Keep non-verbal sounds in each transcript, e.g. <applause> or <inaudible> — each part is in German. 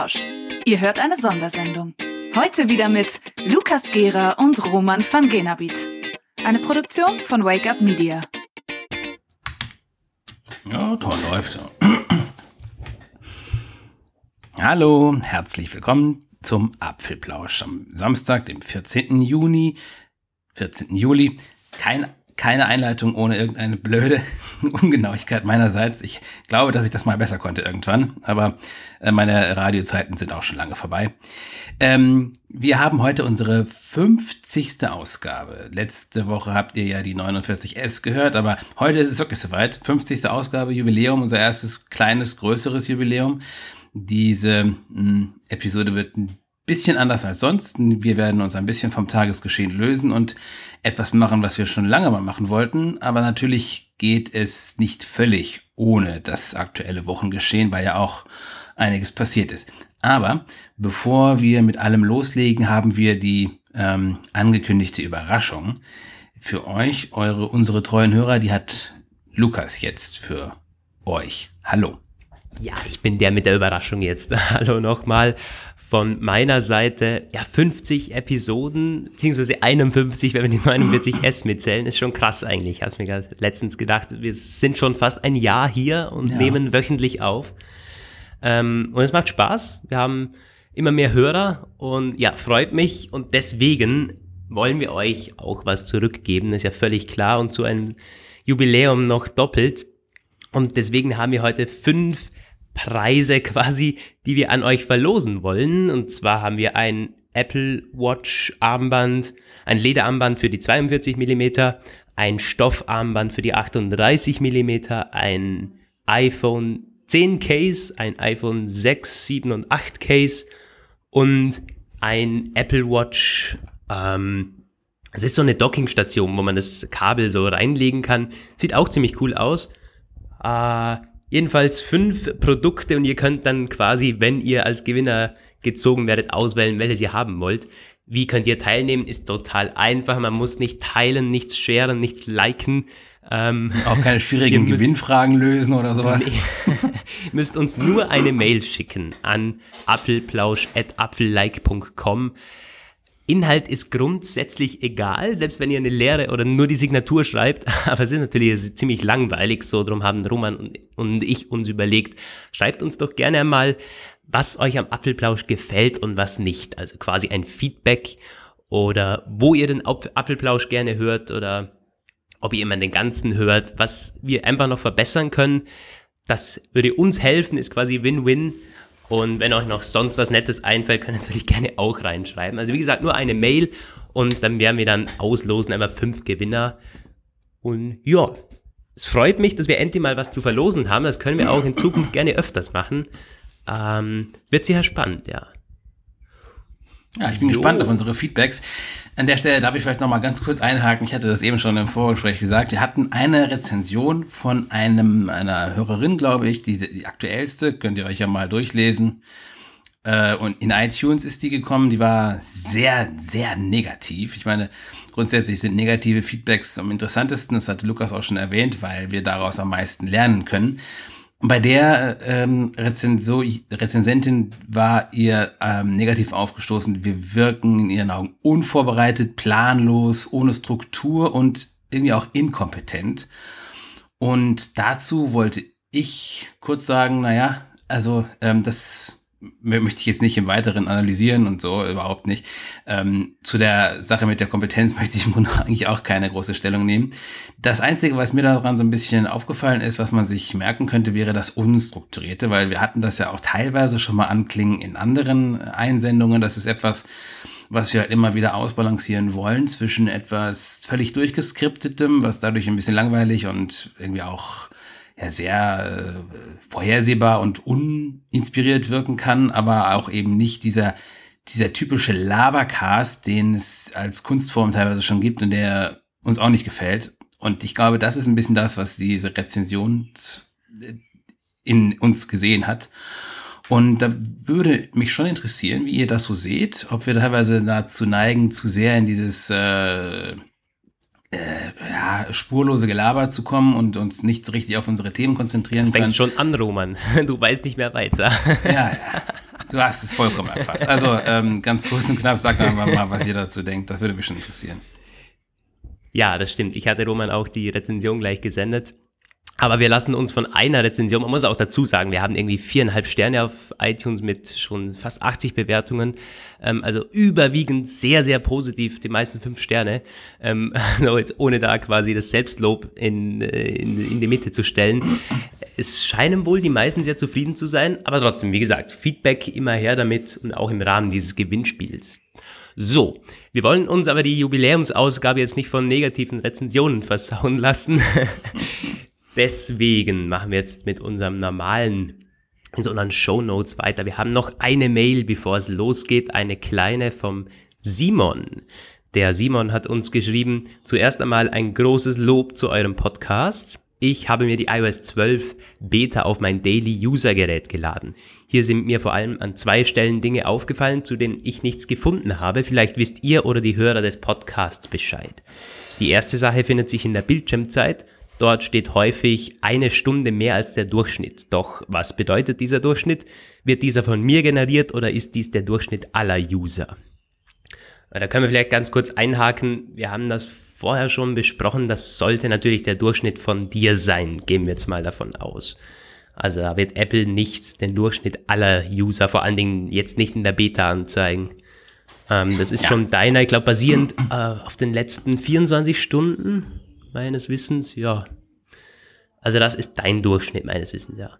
Apfelplausch. Ihr hört eine Sondersendung. Heute wieder mit Lukas Gera und Roman van Genabit. Eine Produktion von Wake Up Media. Ja, toll läuft. <clears throat> Hallo, herzlich willkommen zum Apfelplausch am Samstag, dem 14. Juni, 14. Juli. Kein keine Einleitung ohne irgendeine blöde <laughs> Ungenauigkeit meinerseits. Ich glaube, dass ich das mal besser konnte irgendwann, aber äh, meine Radiozeiten sind auch schon lange vorbei. Ähm, wir haben heute unsere 50. Ausgabe. Letzte Woche habt ihr ja die 49S gehört, aber heute ist es wirklich soweit. 50. Ausgabe, Jubiläum, unser erstes kleines, größeres Jubiläum. Diese mh, hm, Episode wird ein bisschen anders als sonst. Wir werden uns ein bisschen vom Tagesgeschehen lösen und etwas machen, was wir schon lange mal machen wollten. Aber natürlich geht es nicht völlig ohne das aktuelle Wochengeschehen, weil ja auch einiges passiert ist. Aber bevor wir mit allem loslegen, haben wir die ähm, angekündigte Überraschung für euch, eure, unsere treuen Hörer, die hat Lukas jetzt für euch. Hallo. Ja, ich bin der mit der Überraschung jetzt. <laughs> Hallo nochmal von meiner Seite. Ja, 50 Episoden, beziehungsweise 51, wenn wir die 49S mitzählen, ist schon krass eigentlich. Ich habe mir letztens gedacht, wir sind schon fast ein Jahr hier und ja. nehmen wöchentlich auf. Ähm, und es macht Spaß. Wir haben immer mehr Hörer und ja, freut mich und deswegen wollen wir euch auch was zurückgeben, ist ja völlig klar und zu einem Jubiläum noch doppelt. Und deswegen haben wir heute fünf Preise quasi, die wir an euch verlosen wollen. Und zwar haben wir ein Apple Watch Armband, ein Lederarmband für die 42 mm, ein Stoffarmband für die 38 mm, ein iPhone 10 Case, ein iPhone 6, 7 und 8 Case und ein Apple Watch. Ähm, es ist so eine Dockingstation, wo man das Kabel so reinlegen kann. Sieht auch ziemlich cool aus. Äh, Jedenfalls fünf Produkte und ihr könnt dann quasi, wenn ihr als Gewinner gezogen werdet, auswählen, welches ihr haben wollt. Wie könnt ihr teilnehmen? Ist total einfach. Man muss nicht teilen, nichts sharen, nichts liken. Ähm, Auch keine <laughs> schwierigen müsst, Gewinnfragen lösen oder sowas. Nee, <laughs> müsst uns nur eine Mail schicken an apfelplausch.apfellike.com. Inhalt ist grundsätzlich egal, selbst wenn ihr eine Lehre oder nur die Signatur schreibt, <laughs> aber es ist natürlich ziemlich langweilig, so drum haben Roman und ich uns überlegt, schreibt uns doch gerne mal, was euch am Apfelplausch gefällt und was nicht, also quasi ein Feedback oder wo ihr den Apfelplausch gerne hört oder ob ihr immer den ganzen hört, was wir einfach noch verbessern können. Das würde uns helfen, ist quasi Win-Win und wenn euch noch sonst was Nettes einfällt, könnt ihr natürlich gerne auch reinschreiben. Also wie gesagt, nur eine Mail und dann werden wir dann auslosen, einfach fünf Gewinner. Und ja, es freut mich, dass wir endlich mal was zu verlosen haben. Das können wir auch in Zukunft gerne öfters machen. Ähm, wird sicher spannend, ja. Ja, ich bin jo. gespannt auf unsere Feedbacks. An der Stelle darf ich vielleicht noch mal ganz kurz einhaken. Ich hatte das eben schon im Vorgespräch gesagt. Wir hatten eine Rezension von einem, einer Hörerin, glaube ich, die, die aktuellste. Könnt ihr euch ja mal durchlesen. Äh, und in iTunes ist die gekommen. Die war sehr, sehr negativ. Ich meine, grundsätzlich sind negative Feedbacks am interessantesten. Das hatte Lukas auch schon erwähnt, weil wir daraus am meisten lernen können. Bei der ähm, Rezenso Rezensentin war ihr ähm, negativ aufgestoßen. Wir wirken in ihren Augen unvorbereitet, planlos, ohne Struktur und irgendwie auch inkompetent. Und dazu wollte ich kurz sagen, naja, also ähm, das möchte ich jetzt nicht im Weiteren analysieren und so, überhaupt nicht. Ähm, zu der Sache mit der Kompetenz <laughs> möchte ich eigentlich auch keine große Stellung nehmen. Das Einzige, was mir daran so ein bisschen aufgefallen ist, was man sich merken könnte, wäre das Unstrukturierte, weil wir hatten das ja auch teilweise schon mal anklingen in anderen Einsendungen. Das ist etwas, was wir halt immer wieder ausbalancieren wollen zwischen etwas völlig durchgeskriptetem, was dadurch ein bisschen langweilig und irgendwie auch ja sehr äh, vorhersehbar und uninspiriert wirken kann, aber auch eben nicht dieser, dieser typische Labercast, den es als Kunstform teilweise schon gibt und der uns auch nicht gefällt. Und ich glaube, das ist ein bisschen das, was diese Rezension in uns gesehen hat. Und da würde mich schon interessieren, wie ihr das so seht, ob wir teilweise dazu neigen, zu sehr in dieses äh, äh, ja, spurlose Gelaber zu kommen und uns nicht so richtig auf unsere Themen konzentrieren Fängt können. Fängt schon an, Roman. <laughs> Du weißt nicht mehr weiter. ja, ja. Du hast es vollkommen erfasst. Also ähm, ganz kurz und knapp, sag doch mal, was ihr dazu denkt. Das würde mich schon interessieren. Ja, das stimmt. Ich hatte Roman auch die Rezension gleich gesendet. Aber wir lassen uns von einer Rezension, man muss auch dazu sagen, wir haben irgendwie viereinhalb Sterne auf iTunes mit schon fast 80 Bewertungen. Ähm, also überwiegend sehr, sehr positiv, die meisten fünf Sterne. Ähm, <laughs> also jetzt ohne da quasi das Selbstlob in, äh, in, in die Mitte zu stellen. Es scheinen wohl die meisten sehr zufrieden zu sein, aber trotzdem, wie gesagt, Feedback immer her damit und auch im Rahmen dieses Gewinnspiels. So, wir wollen uns aber die Jubiläumsausgabe jetzt nicht von negativen Rezensionen versauen lassen. <laughs> Deswegen machen wir jetzt mit unserem normalen, in so unseren Show Notes weiter. Wir haben noch eine Mail, bevor es losgeht, eine kleine vom Simon. Der Simon hat uns geschrieben, zuerst einmal ein großes Lob zu eurem Podcast. Ich habe mir die iOS 12 Beta auf mein Daily User Gerät geladen. Hier sind mir vor allem an zwei Stellen Dinge aufgefallen, zu denen ich nichts gefunden habe. Vielleicht wisst ihr oder die Hörer des Podcasts Bescheid. Die erste Sache findet sich in der Bildschirmzeit. Dort steht häufig eine Stunde mehr als der Durchschnitt. Doch was bedeutet dieser Durchschnitt? Wird dieser von mir generiert oder ist dies der Durchschnitt aller User? Da können wir vielleicht ganz kurz einhaken. Wir haben das vorher schon besprochen. Das sollte natürlich der Durchschnitt von dir sein. Gehen wir jetzt mal davon aus. Also da wird Apple nicht den Durchschnitt aller User, vor allen Dingen jetzt nicht in der Beta anzeigen. Ähm, das ist ja. schon deiner, ich glaube, basierend äh, auf den letzten 24 Stunden meines Wissens, ja. Also das ist dein Durchschnitt meines Wissens, ja.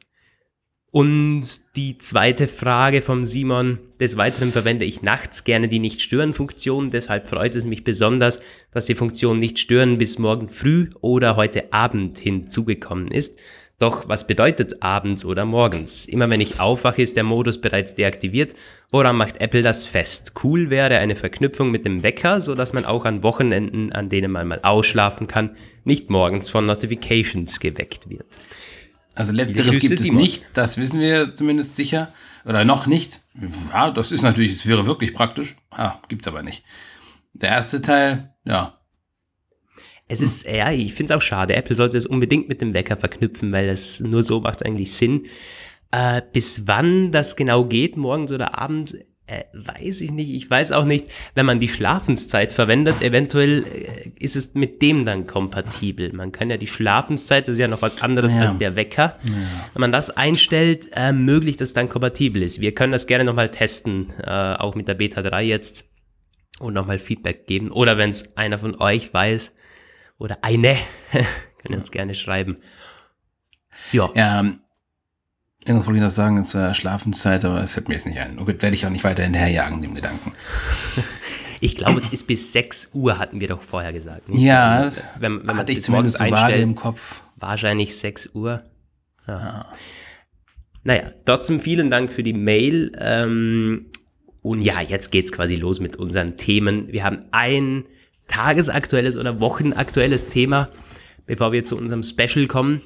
Und die zweite Frage vom Simon. Des Weiteren verwende ich nachts gerne die Nicht-Stören-Funktion. Deshalb freut es mich besonders, dass die Funktion Nicht-Stören bis morgen früh oder heute Abend hinzugekommen ist. Doch was bedeutet abends oder morgens? Immer wenn ich aufwache, ist der Modus bereits deaktiviert. Woran macht Apple das fest? Cool wäre eine Verknüpfung mit dem Wecker, so dass man auch an Wochenenden, an denen man mal ausschlafen kann, nicht morgens von Notifications geweckt wird. Also letzteres gibt es nicht, das wissen wir zumindest sicher. Oder noch nicht. Ja, das ist natürlich, es wäre wirklich praktisch. Ah, gibt's aber nicht. Der erste Teil, ja, es ist, ja, ich finde es auch schade. Apple sollte es unbedingt mit dem Wecker verknüpfen, weil es nur so macht eigentlich Sinn. Äh, bis wann das genau geht, morgens oder abends, äh, weiß ich nicht. Ich weiß auch nicht, wenn man die Schlafenszeit verwendet, eventuell äh, ist es mit dem dann kompatibel. Man kann ja die Schlafenszeit, das ist ja noch was anderes ja. als der Wecker. Ja. Wenn man das einstellt, äh, möglich, dass dann kompatibel ist. Wir können das gerne nochmal testen, äh, auch mit der Beta 3 jetzt und nochmal Feedback geben. Oder wenn es einer von euch weiß, oder eine, <laughs> könnt ihr uns gerne schreiben. Ja. ja ähm, irgendwas wollte ich noch sagen zur Schlafenszeit, aber es fällt mir jetzt nicht ein. Und gut, werde ich auch nicht weiter hinterherjagen, dem Gedanken. <laughs> Ich glaube, es ist bis 6 Uhr, hatten wir doch vorher gesagt. Nicht? Ja, das wenn, wenn man ich zumindest so einstellt, im Kopf. Wahrscheinlich 6 Uhr. Ja. ja. Naja, trotzdem vielen Dank für die Mail. Ähm, und ja, jetzt geht's quasi los mit unseren Themen. Wir haben ein tagesaktuelles oder wochenaktuelles Thema, bevor wir zu unserem Special kommen.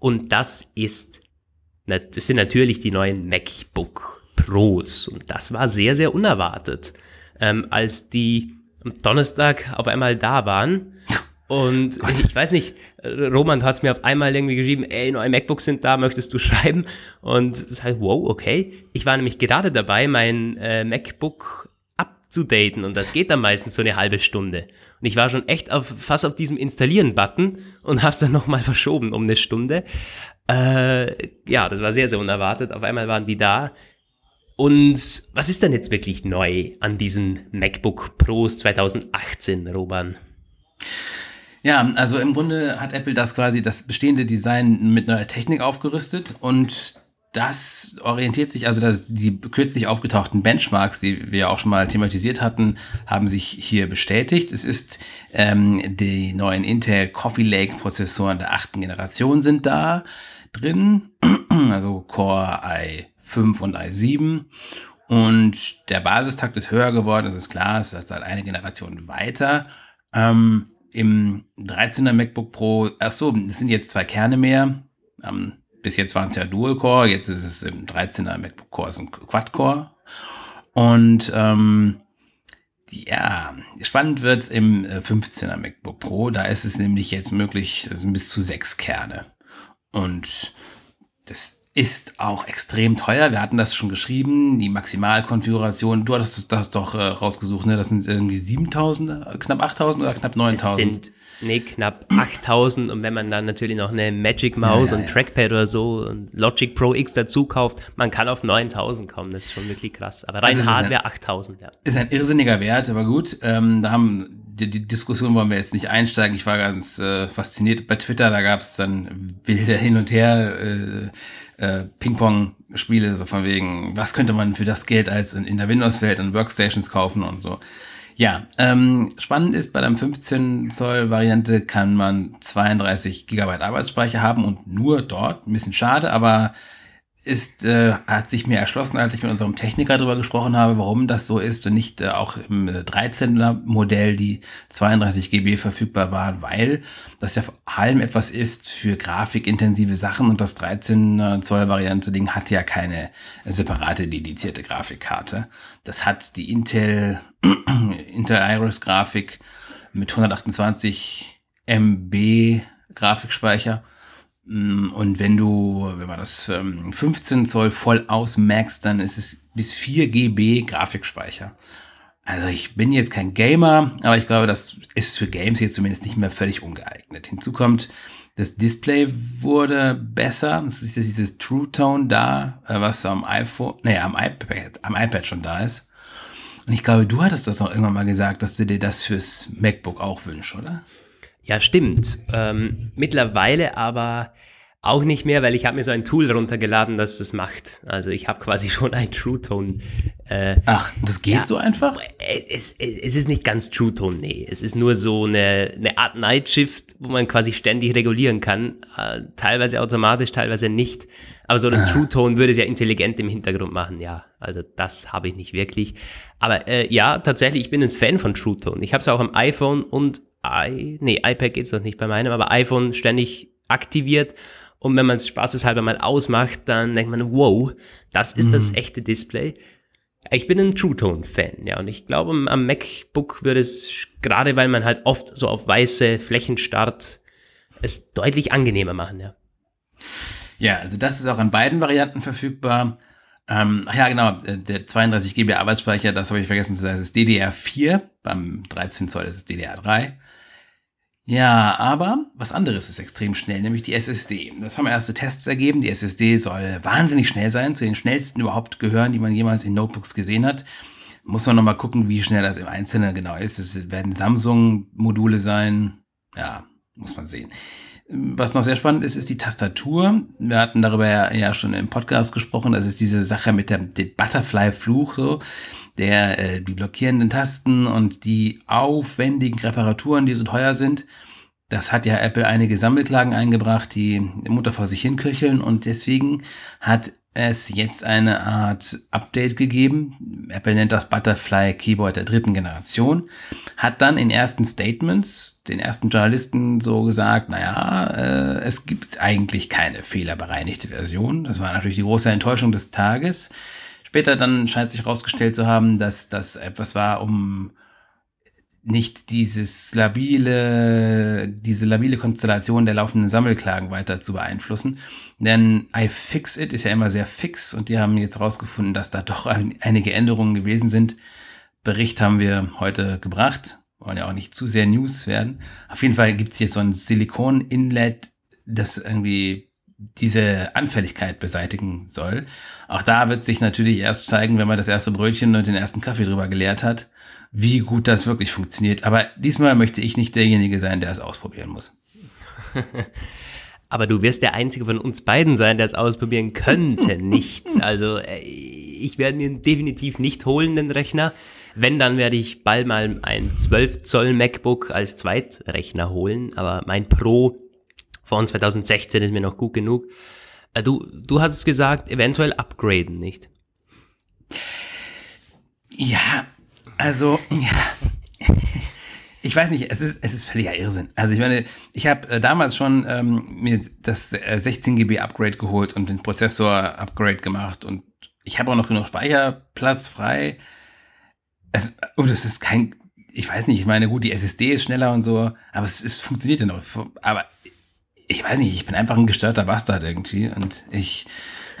Und das ist, das sind natürlich die neuen MacBook Pros. Und das war sehr, sehr unerwartet, ähm, als die am Donnerstag auf einmal da waren. Und <laughs> Gott. ich weiß nicht, Roman hat es mir auf einmal irgendwie geschrieben, ey, neue MacBooks sind da, möchtest du schreiben? Und es halt, wow, okay. Ich war nämlich gerade dabei, mein äh, MacBook zu daten und das geht dann meistens so eine halbe Stunde. Und ich war schon echt auf, fast auf diesem Installieren-Button und hab's dann nochmal verschoben um eine Stunde. Äh, ja, das war sehr, sehr unerwartet. Auf einmal waren die da. Und was ist denn jetzt wirklich neu an diesen MacBook Pros 2018, Roban? Ja, also im Grunde hat Apple das quasi das bestehende Design mit neuer Technik aufgerüstet und das orientiert sich, also dass die kürzlich aufgetauchten Benchmarks, die wir auch schon mal thematisiert hatten, haben sich hier bestätigt. Es ist ähm, die neuen Intel Coffee Lake Prozessoren der achten Generation sind da drin, <clears throat> also Core i5 und i7 und der Basistakt ist höher geworden, das ist klar, es ist seit eine Generation weiter. Ähm, Im 13er MacBook Pro, ach so, es sind jetzt zwei Kerne mehr. Ähm, bis jetzt waren es ja Dual-Core, jetzt ist es im 13er MacBook Core, ist ein Quad-Core. Und ähm, ja, spannend wird es im 15er äh, MacBook Pro. Da ist es nämlich jetzt möglich, das sind bis zu sechs Kerne. Und das ist auch extrem teuer. Wir hatten das schon geschrieben, die Maximalkonfiguration. Du hattest das doch äh, rausgesucht, ne? Das sind irgendwie 7000, knapp 8000 oder knapp 9000? Nee, knapp 8000 und wenn man dann natürlich noch eine Magic Maus ja, ja, und Trackpad oder so und Logic Pro X dazu kauft, man kann auf 9000 kommen, das ist schon wirklich krass. Aber rein also Hardware ein, 8000, ja. Ist ein irrsinniger Wert, aber gut, ähm, da haben die, die, Diskussion wollen wir jetzt nicht einsteigen. Ich war ganz äh, fasziniert bei Twitter, da gab es dann Bilder hin und her, äh, äh, Ping-Pong-Spiele, so von wegen, was könnte man für das Geld als in, in der Windows-Welt und Workstations kaufen und so. Ja, ähm, spannend ist, bei der 15 Zoll Variante kann man 32 Gigabyte Arbeitsspeicher haben und nur dort. Ein bisschen schade, aber ist, äh, hat sich mir erschlossen, als ich mit unserem Techniker darüber gesprochen habe, warum das so ist und nicht äh, auch im 13er Modell die 32 GB verfügbar waren, weil das ja vor allem etwas ist für grafikintensive Sachen und das 13 Zoll Variante Ding hat ja keine separate dedizierte Grafikkarte. Das hat die Intel, <clears throat> Intel Iris Grafik mit 128 MB Grafikspeicher Mm, und wenn du, wenn man das 15 ähm, Zoll voll ausmaxt, dann ist es bis 4 GB Grafikspeicher. Also ich bin jetzt kein Gamer, aber ich glaube, das ist für Games jetzt zumindest nicht mehr völlig ungeeignet. Hinzu kommt, das Display wurde besser. Das ist dieses True Tone da, äh, was am iPhone, nee, am iPad, am iPad schon da ist. Und ich glaube, du hattest das auch irgendwann mal gesagt, dass du dir das fürs MacBook auch wünschst, oder? Ja, stimmt. Ähm, mittlerweile aber auch nicht mehr, weil ich habe mir so ein Tool runtergeladen, das das macht. Also ich habe quasi <laughs> schon ein True Tone. Äh, Ach, das geht ja, so einfach? Es, es, es ist nicht ganz True Tone, nee. Es ist nur so eine, eine Art Night Shift, wo man quasi ständig regulieren kann. Äh, teilweise automatisch, teilweise nicht. Aber so das ah. True Tone würde es ja intelligent im Hintergrund machen, ja. Also das habe ich nicht wirklich. Aber äh, ja, tatsächlich, ich bin ein Fan von True Tone. Ich habe es auch am iPhone und I, nee, iPad geht's noch nicht bei meinem, aber iPhone ständig aktiviert. Und wenn man es spaßeshalber mal ausmacht, dann denkt man, wow, das ist mhm. das echte Display. Ich bin ein True Tone Fan, ja, und ich glaube, am MacBook würde es, gerade weil man halt oft so auf weiße Flächen starrt, es deutlich angenehmer machen, ja. Ja, also das ist auch an beiden Varianten verfügbar. Ähm, ach ja, genau, der 32 GB Arbeitsspeicher, das habe ich vergessen zu sagen, ist DDR4, beim 13 Zoll ist es DDR3. Ja, aber was anderes ist extrem schnell, nämlich die SSD. Das haben erste Tests ergeben. Die SSD soll wahnsinnig schnell sein, zu den schnellsten überhaupt gehören, die man jemals in Notebooks gesehen hat. Muss man nochmal gucken, wie schnell das im Einzelnen genau ist. Es werden Samsung-Module sein. Ja, muss man sehen. Was noch sehr spannend ist, ist die Tastatur. Wir hatten darüber ja, ja schon im Podcast gesprochen. Das ist diese Sache mit dem, Butterfly-Fluch, so der äh, die blockierenden Tasten und die aufwendigen Reparaturen, die so teuer sind. Das hat ja Apple einige Sammelklagen eingebracht, die Mutter vor sich hinköcheln und deswegen hat es jetzt eine Art Update gegeben. Apple nennt das Butterfly Keyboard der dritten Generation. Hat dann in ersten Statements den ersten Journalisten so gesagt, naja, äh, es gibt eigentlich keine fehlerbereinigte Version. Das war natürlich die große Enttäuschung des Tages. Später dann scheint sich herausgestellt zu haben, dass das etwas war, um nicht dieses labile, diese labile Konstellation der laufenden Sammelklagen weiter zu beeinflussen. Denn iFixit ist ja immer sehr fix und die haben jetzt herausgefunden, dass da doch ein, einige Änderungen gewesen sind. Bericht haben wir heute gebracht. Wollen ja auch nicht zu sehr News werden. Auf jeden Fall gibt es jetzt so ein Silikon-Inlet, das irgendwie diese Anfälligkeit beseitigen soll. Auch da wird sich natürlich erst zeigen, wenn man das erste Brötchen und den ersten Kaffee drüber geleert hat, wie gut das wirklich funktioniert. Aber diesmal möchte ich nicht derjenige sein, der es ausprobieren muss. Aber du wirst der Einzige von uns beiden sein, der es ausprobieren könnte, <laughs> nicht. Also äh, ich werde mir definitiv nicht holen, den Rechner. Wenn, dann werde ich bald mal ein 12 Zoll MacBook als Zweitrechner holen. Aber mein Pro von 2016 ist mir noch gut genug. Äh, du, du hast gesagt, eventuell upgraden, nicht? Ja, also, ja. <laughs> Ich weiß nicht, es ist, es ist völliger Irrsinn. Also ich meine, ich habe äh, damals schon ähm, mir das äh, 16 GB Upgrade geholt und den Prozessor Upgrade gemacht und ich habe auch noch genug Speicherplatz frei. Es, und es ist kein, ich weiß nicht, ich meine, gut, die SSD ist schneller und so, aber es, es funktioniert ja noch. Aber ich weiß nicht, ich bin einfach ein gestörter Bastard irgendwie und ich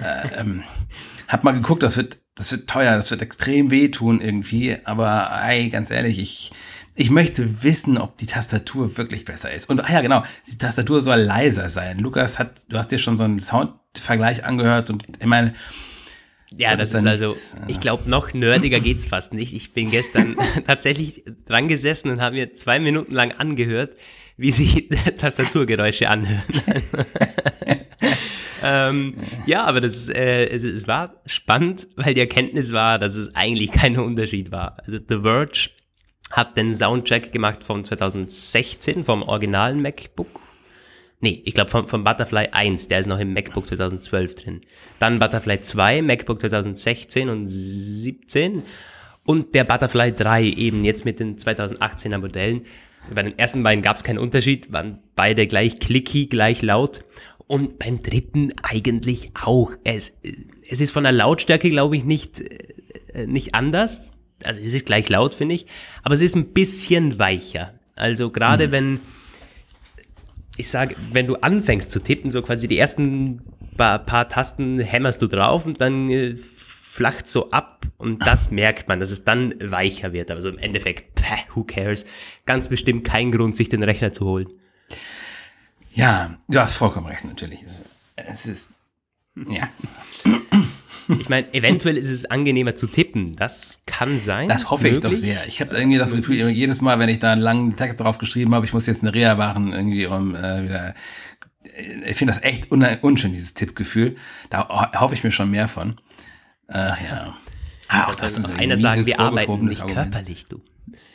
äh, ähm, <laughs> hab mal geguckt, das wird, das wird teuer, das wird extrem wehtun irgendwie, aber ey, ganz ehrlich, ich, ich möchte wissen, ob die Tastatur wirklich besser ist. Und ah ja, genau, die Tastatur soll leiser sein. Lukas hat, du hast dir schon so einen Soundvergleich angehört und ich meine, ja, das ist also, nichts, ich glaube, noch nerdiger geht's fast nicht. Ich bin gestern <laughs> tatsächlich dran gesessen und habe mir zwei Minuten lang angehört, wie sich <laughs> Tastaturgeräusche anhören. <laughs> ähm, ja, aber das, äh, es, es war spannend, weil die Erkenntnis war, dass es eigentlich kein Unterschied war. Also The Verge hat den Soundcheck gemacht von 2016 vom originalen MacBook Nee, ich glaube vom, vom Butterfly 1, der ist noch im MacBook 2012 drin. Dann Butterfly 2, MacBook 2016 und 17. Und der Butterfly 3 eben jetzt mit den 2018er Modellen. Bei den ersten beiden gab es keinen Unterschied, waren beide gleich clicky, gleich laut. Und beim dritten eigentlich auch. Es, es ist von der Lautstärke, glaube ich, nicht, äh, nicht anders. Also es ist gleich laut, finde ich. Aber es ist ein bisschen weicher. Also gerade mhm. wenn ich sage, wenn du anfängst zu tippen, so quasi die ersten paar, paar Tasten hämmerst du drauf und dann äh, flacht so ab und das merkt man, dass es dann weicher wird. Aber so im Endeffekt, päh, who cares? Ganz bestimmt kein Grund, sich den Rechner zu holen. Ja, du hast vollkommen recht, natürlich. Es, es ist, ja. <laughs> Ich meine, eventuell ist es angenehmer zu tippen. Das kann sein. Das hoffe möglich. ich doch sehr. Ich habe irgendwie das Gefühl, jedes Mal, wenn ich da einen langen Text drauf geschrieben habe, ich muss jetzt eine Reha machen, irgendwie um äh, wieder. Äh, ich finde das echt un unschön, dieses Tippgefühl. Da hoffe ich mir schon mehr von. Ach ja. Ah, auch das ist ein einer sagen, wir arbeiten nicht Argument. körperlich, du.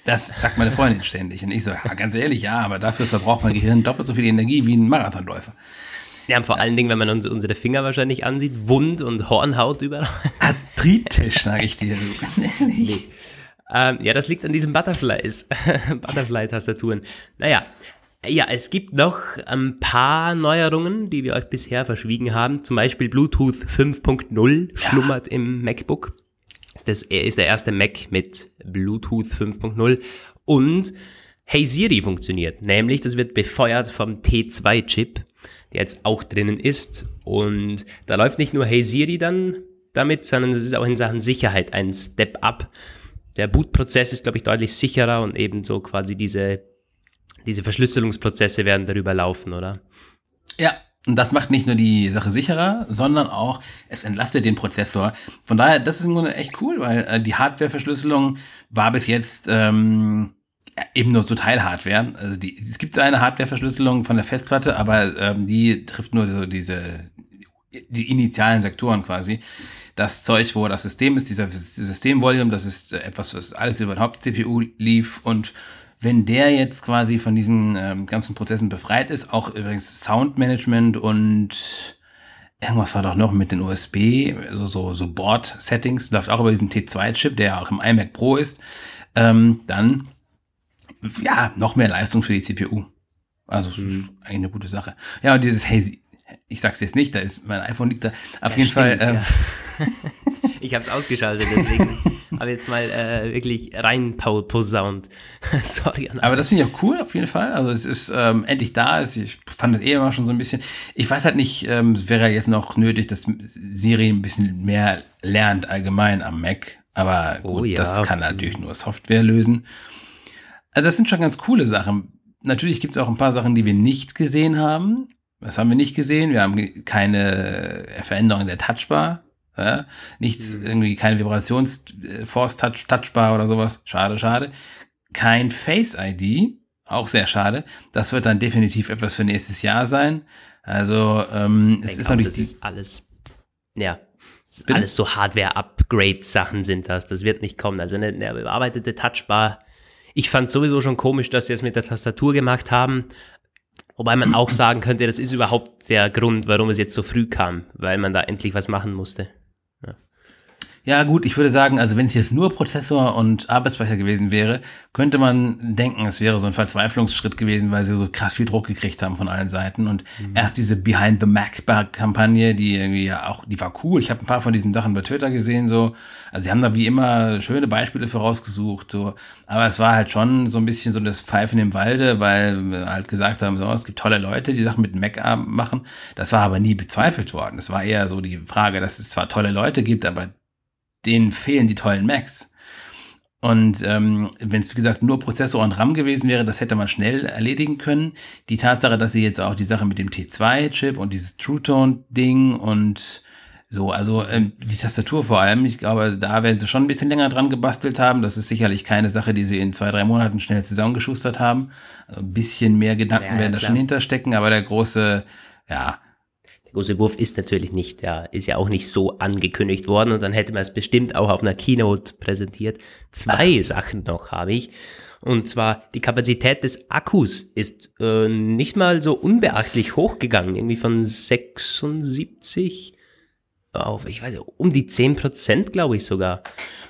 Das sagt meine Freundin ständig. Und ich so, ja, ganz ehrlich, ja, aber dafür verbraucht mein Gehirn doppelt so viel Energie wie ein Marathonläufer. Ja, und vor ja. allen Dingen, wenn man uns unsere Finger wahrscheinlich ansieht, Wund und Hornhaut überall. Arthritisch, sage ich dir. <laughs> nee. Ähm, ja, das liegt an diesen Butterflies, <laughs> Butterfly-Tastaturen. Naja, ja, es gibt noch ein paar Neuerungen, die wir euch bisher verschwiegen haben. Zum Beispiel Bluetooth 5.0 schlummert ja. im MacBook. Das ist der erste Mac mit Bluetooth 5.0 und Hey Siri funktioniert. Nämlich, das wird befeuert vom T2-Chip der jetzt auch drinnen ist. Und da läuft nicht nur Hey Siri dann damit, sondern es ist auch in Sachen Sicherheit ein Step up. Der Bootprozess ist, glaube ich, deutlich sicherer und ebenso quasi diese, diese Verschlüsselungsprozesse werden darüber laufen, oder? Ja, und das macht nicht nur die Sache sicherer, sondern auch, es entlastet den Prozessor. Von daher, das ist im Grunde echt cool, weil äh, die Hardware-Verschlüsselung war bis jetzt ähm, eben nur so Teilhardware. Also die, es gibt so eine Hardware-Verschlüsselung von der Festplatte, aber ähm, die trifft nur so diese die initialen Sektoren quasi. Das Zeug, wo das System ist, dieser Systemvolume, das ist etwas, was alles über den Haupt-CPU lief und wenn der jetzt quasi von diesen ähm, ganzen Prozessen befreit ist, auch übrigens Soundmanagement und irgendwas war doch noch mit den USB, also so, so Board-Settings, läuft auch über diesen T2-Chip, der ja auch im iMac Pro ist, ähm, dann ja, noch mehr Leistung für die CPU. Also, mhm. eigentlich eine gute Sache. Ja, und dieses, hey, ich sag's jetzt nicht, da ist mein iPhone liegt da. Auf ja, jeden stimmt, Fall. Ähm, ja. <laughs> ich habe es ausgeschaltet, deswegen <laughs> habe jetzt mal äh, wirklich rein posaunt. <laughs> Sorry. Aber das finde ich auch cool, auf jeden Fall. Also es ist ähm, endlich da. Ich fand es eh immer schon so ein bisschen. Ich weiß halt nicht, ähm, es wäre jetzt noch nötig, dass Siri ein bisschen mehr lernt allgemein am Mac. Aber oh gut, oh, ja. das kann natürlich nur Software lösen. Also das sind schon ganz coole Sachen. Natürlich gibt es auch ein paar Sachen, die wir nicht gesehen haben. Was haben wir nicht gesehen? Wir haben keine Veränderung der Touchbar. Ja? Nichts, mhm. irgendwie keine Vibrations-Force-Touch, Touchbar oder sowas. Schade, schade. Kein Face-ID. Auch sehr schade. Das wird dann definitiv etwas für nächstes Jahr sein. Also, ähm, es ist natürlich. Das ist alles. Ja. Alles so Hardware-Upgrade-Sachen sind das. Das wird nicht kommen. Also eine, eine bearbeitete Touchbar ich fand sowieso schon komisch, dass sie es mit der Tastatur gemacht haben. Wobei man auch <clears throat> sagen könnte, das ist überhaupt der Grund, warum es jetzt so früh kam, weil man da endlich was machen musste. Ja, gut, ich würde sagen, also wenn es jetzt nur Prozessor und Arbeitsspeicher gewesen wäre, könnte man denken, es wäre so ein Verzweiflungsschritt gewesen, weil sie so krass viel Druck gekriegt haben von allen Seiten. Und mhm. erst diese Behind the Mac-Kampagne, die irgendwie ja auch, die war cool. Ich habe ein paar von diesen Sachen bei Twitter gesehen, so. Also sie haben da wie immer schöne Beispiele vorausgesucht, so. Aber es war halt schon so ein bisschen so das Pfeifen im Walde, weil wir halt gesagt haben, so, es gibt tolle Leute, die Sachen mit Mac machen. Das war aber nie bezweifelt worden. Es war eher so die Frage, dass es zwar tolle Leute gibt, aber denen fehlen die tollen Macs. Und ähm, wenn es, wie gesagt, nur Prozessor und RAM gewesen wäre, das hätte man schnell erledigen können. Die Tatsache, dass sie jetzt auch die Sache mit dem T2-Chip und dieses True Tone-Ding und so, also ähm, die Tastatur vor allem, ich glaube, da werden sie schon ein bisschen länger dran gebastelt haben. Das ist sicherlich keine Sache, die sie in zwei, drei Monaten schnell zusammengeschustert haben. Also ein bisschen mehr Gedanken ja, werden da schon hinterstecken, aber der große, ja, der große Wurf ist natürlich nicht, ja, ist ja auch nicht so angekündigt worden und dann hätte man es bestimmt auch auf einer Keynote präsentiert. Zwei Ach. Sachen noch habe ich. Und zwar die Kapazität des Akkus ist äh, nicht mal so unbeachtlich hochgegangen, irgendwie von 76 auf, ich weiß nicht, um die 10 Prozent, glaube ich sogar.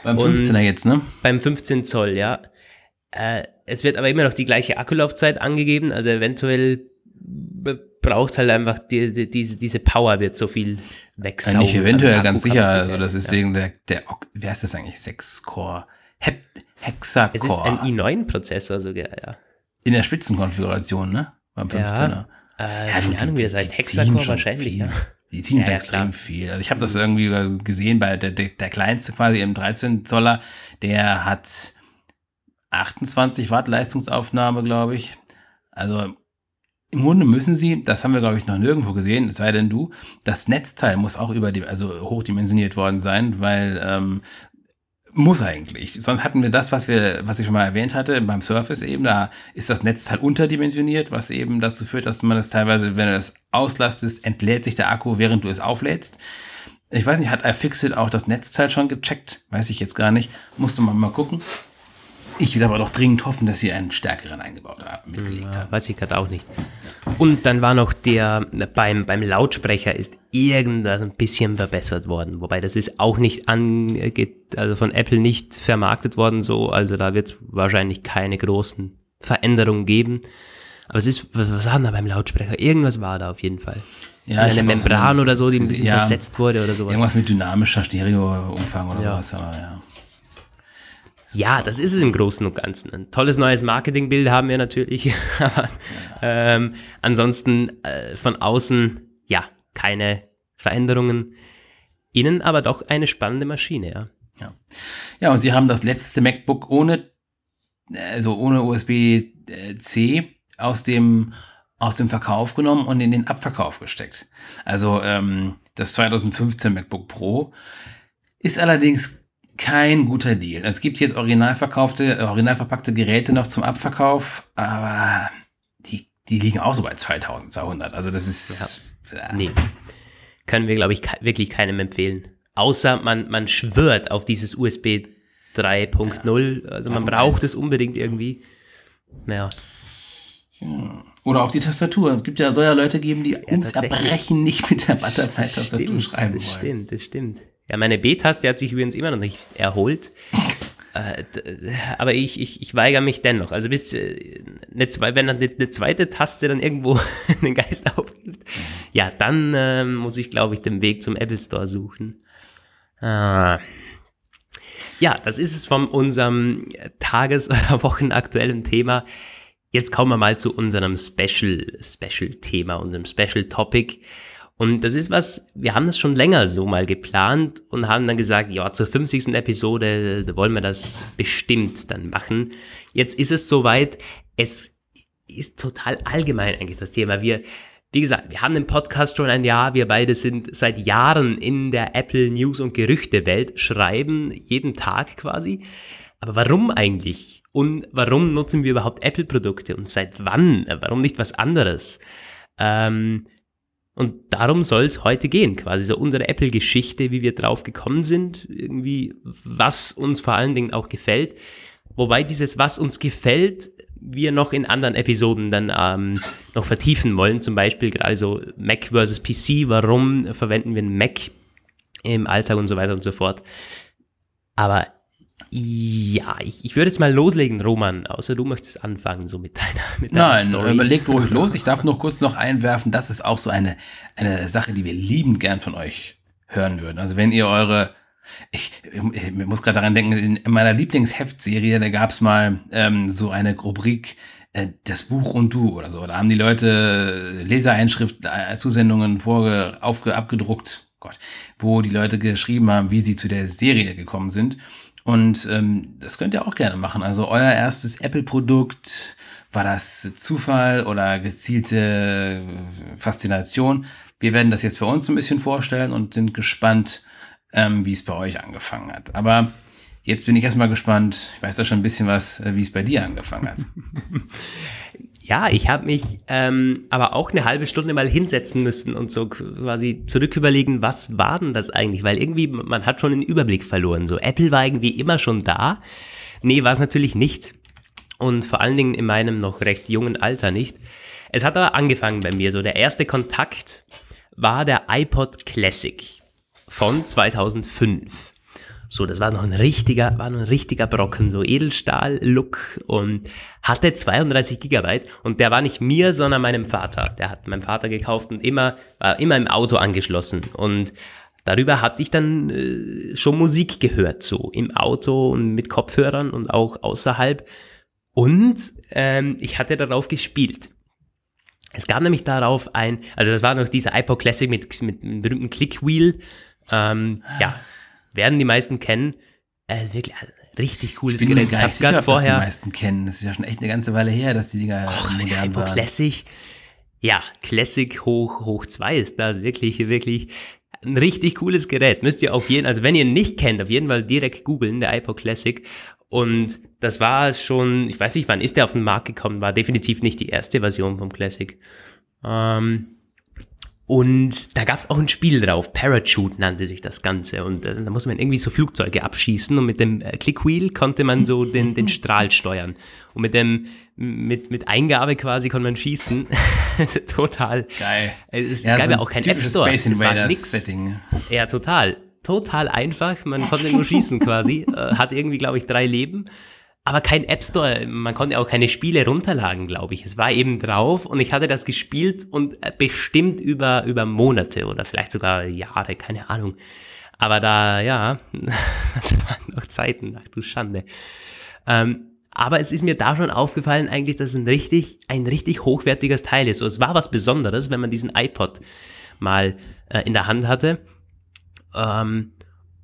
Beim 15er und jetzt, ne? Beim 15 Zoll, ja. Äh, es wird aber immer noch die gleiche Akkulaufzeit angegeben, also eventuell braucht halt einfach die, die, diese, diese Power wird so viel wegsaugen. Nicht eventuell, ganz sicher. Also das ist ja. der, der, wie heißt das eigentlich? 6-Core, Hexacore. Es ist ein i9-Prozessor sogar, ja. In der Spitzenkonfiguration, ne? Beim 15er. Ja, äh, ja du, keine Ahnung, wie das heißt. Hexacore wahrscheinlich, ja. Die ziehen ja, extrem klar. viel. Also ich habe das irgendwie gesehen bei der, der, der kleinste quasi im 13 Zoller, der hat 28 Watt Leistungsaufnahme, glaube ich. Also im Grunde müssen sie, das haben wir glaube ich noch nirgendwo gesehen, es sei denn du, das Netzteil muss auch über die, also hochdimensioniert worden sein, weil ähm, muss eigentlich. Sonst hatten wir das, was wir, was ich schon mal erwähnt hatte, beim Surface eben, da ist das Netzteil unterdimensioniert, was eben dazu führt, dass man es teilweise, wenn du es auslastest, entlädt sich der Akku, während du es auflädst. Ich weiß nicht, hat iFixit auch das Netzteil schon gecheckt? Weiß ich jetzt gar nicht. Musste man mal gucken. Ich will aber doch dringend hoffen, dass sie einen stärkeren eingebaut haben, mitgelegt ja, haben. Weiß ich gerade auch nicht. Und dann war noch der, beim, beim Lautsprecher ist irgendwas ein bisschen verbessert worden. Wobei das ist auch nicht angeht, also von Apple nicht vermarktet worden so. Also da wird es wahrscheinlich keine großen Veränderungen geben. Aber es ist, was war denn da beim Lautsprecher? Irgendwas war da auf jeden Fall. Ja, eine Membran oder so, die ein bisschen ja, versetzt wurde oder sowas. Irgendwas mit dynamischer Stereoumfang oder ja. was, aber ja. Ja, das ist es im Großen und Ganzen. Ein tolles neues Marketingbild haben wir natürlich. <laughs> Aber ähm, ansonsten äh, von außen, ja, keine Veränderungen. Innen aber doch eine spannende Maschine, ja. Ja, ja und sie haben das letzte MacBook ohne, also ohne USB-C aus dem aus dem Verkauf genommen und in den Abverkauf gesteckt. Also ähm, das 2015 MacBook Pro ist allerdings kein guter Deal. Es gibt jetzt original verkaufte, original verpackte Geräte noch zum Abverkauf, aber die, die liegen auch so bei 2200. Also das ist. Ja. Äh. Nee. Können wir, glaube ich, wirklich keinem empfehlen. Außer man, man schwört auf dieses USB 3.0. Ja. Also man braucht es unbedingt irgendwie. Ja. ja. Oder auf die Tastatur. Es gibt ja, soll ja Leute geben, die ja, ums Erbrechen nicht mit der Butterfly-Tastatur schreiben wollen. Das stimmt, das stimmt. Ja, meine B-Taste hat sich übrigens immer noch nicht erholt. <laughs> Äh, aber ich, ich, ich weigere mich dennoch. Also bis äh, eine, zwei, wenn dann eine zweite Taste dann irgendwo <laughs> den Geist aufgibt, ja, dann äh, muss ich, glaube ich, den Weg zum Apple Store suchen. Ah. Ja, das ist es von unserem Tages- <laughs> oder Wochenaktuellen Thema. Jetzt kommen wir mal zu unserem Special, Special-Thema, unserem Special-Topic. Und das ist was, wir haben das schon länger so mal geplant und haben dann gesagt, ja, zur 50. Episode wollen wir das bestimmt dann machen. Jetzt ist es soweit, es ist total allgemein eigentlich das Thema. Wir, wie gesagt, wir haben den Podcast schon ein Jahr, wir beide sind seit Jahren in der Apple News und Gerüchtewelt, schreiben jeden Tag quasi. Aber warum eigentlich? Und warum nutzen wir überhaupt Apple-Produkte und seit wann? Warum nicht was anderes? Ähm, und darum soll es heute gehen, quasi so unsere Apple-Geschichte, wie wir drauf gekommen sind, irgendwie, was uns vor allen Dingen auch gefällt. Wobei dieses, was uns gefällt, wir noch in anderen Episoden dann ähm, noch vertiefen wollen. Zum Beispiel gerade so Mac versus PC, warum verwenden wir einen Mac im Alltag und so weiter und so fort. Aber ja, ich, ich würde jetzt mal loslegen, Roman, außer du möchtest anfangen, so mit deiner, <laughs> mit deiner Nein, Story. überleg ruhig los. Ich darf noch kurz noch einwerfen, das ist auch so eine, eine Sache, die wir liebend gern von euch hören würden. Also wenn ihr eure, ich, ich muss gerade daran denken, in meiner Lieblingsheftserie, da gab's mal ähm, so eine Rubrik, äh, das Buch und du oder so. Da haben die Leute Lesereinschrift, äh, Zusendungen vorge, aufge, abgedruckt, Gott, wo die Leute geschrieben haben, wie sie zu der Serie gekommen sind. Und ähm, das könnt ihr auch gerne machen. Also euer erstes Apple-Produkt, war das Zufall oder gezielte Faszination? Wir werden das jetzt bei uns ein bisschen vorstellen und sind gespannt, ähm, wie es bei euch angefangen hat. Aber jetzt bin ich erstmal gespannt. Ich weiß doch schon ein bisschen was, äh, wie es bei dir angefangen hat. <laughs> Ja, ich habe mich ähm, aber auch eine halbe Stunde mal hinsetzen müssen und so quasi zurück überlegen, was war denn das eigentlich? Weil irgendwie, man hat schon den Überblick verloren. So, Apple war irgendwie immer schon da. Nee, war es natürlich nicht. Und vor allen Dingen in meinem noch recht jungen Alter nicht. Es hat aber angefangen bei mir. So, der erste Kontakt war der iPod Classic von 2005. So, das war noch ein richtiger, war noch ein richtiger Brocken, so Edelstahl-Look und hatte 32 Gigabyte und der war nicht mir, sondern meinem Vater. Der hat meinem Vater gekauft und immer, war immer im Auto angeschlossen und darüber hatte ich dann äh, schon Musik gehört, so im Auto und mit Kopfhörern und auch außerhalb und ähm, ich hatte darauf gespielt. Es gab nämlich darauf ein, also das war noch dieser iPod Classic mit, mit einem berühmten Clickwheel. Ähm, ja, werden die meisten kennen. Es ist wirklich ein richtig cooles ich bin Gerät. Gar nicht sicher, vorher, das die meisten kennen. Das ist ja schon echt eine ganze Weile her, dass die Dinger Och, modern waren. Classic. Ja, Classic hoch, hoch zwei ist das wirklich, wirklich ein richtig cooles Gerät. Müsst ihr auf jeden, also wenn ihr nicht kennt, auf jeden Fall direkt googeln, der iPod Classic. Und das war schon, ich weiß nicht, wann ist der auf den Markt gekommen, war definitiv nicht die erste Version vom Classic. Ähm, und da gab es auch ein Spiel drauf, Parachute nannte sich das Ganze. Und äh, da muss man irgendwie so Flugzeuge abschießen und mit dem äh, Clickwheel konnte man so den, den <laughs> Strahl steuern. Und mit dem, mit, mit Eingabe quasi konnte man schießen. <laughs> total. Geil. Es, ja, gab so ja auch kein App Store. Space es war nix. Setting. Ja, total. Total einfach. Man konnte nur schießen quasi. <laughs> Äh, hat irgendwie, glaube ich, drei Leben aber kein App Store. Man konnte auch keine Spiele runterladen, glaube ich. Es war eben drauf und ich hatte das gespielt und äh, bestimmt über, über Monate oder vielleicht sogar Jahre, keine Ahnung. Aber da, ja, <laughs> das waren noch Zeiten, ach du Schande. Ähm, aber es ist mir da schon aufgefallen eigentlich, dass es ein richtig, ein richtig hochwertiges Teil ist. So, es war was Besonderes, wenn man diesen iPod mal äh, in der Hand hatte. Ähm,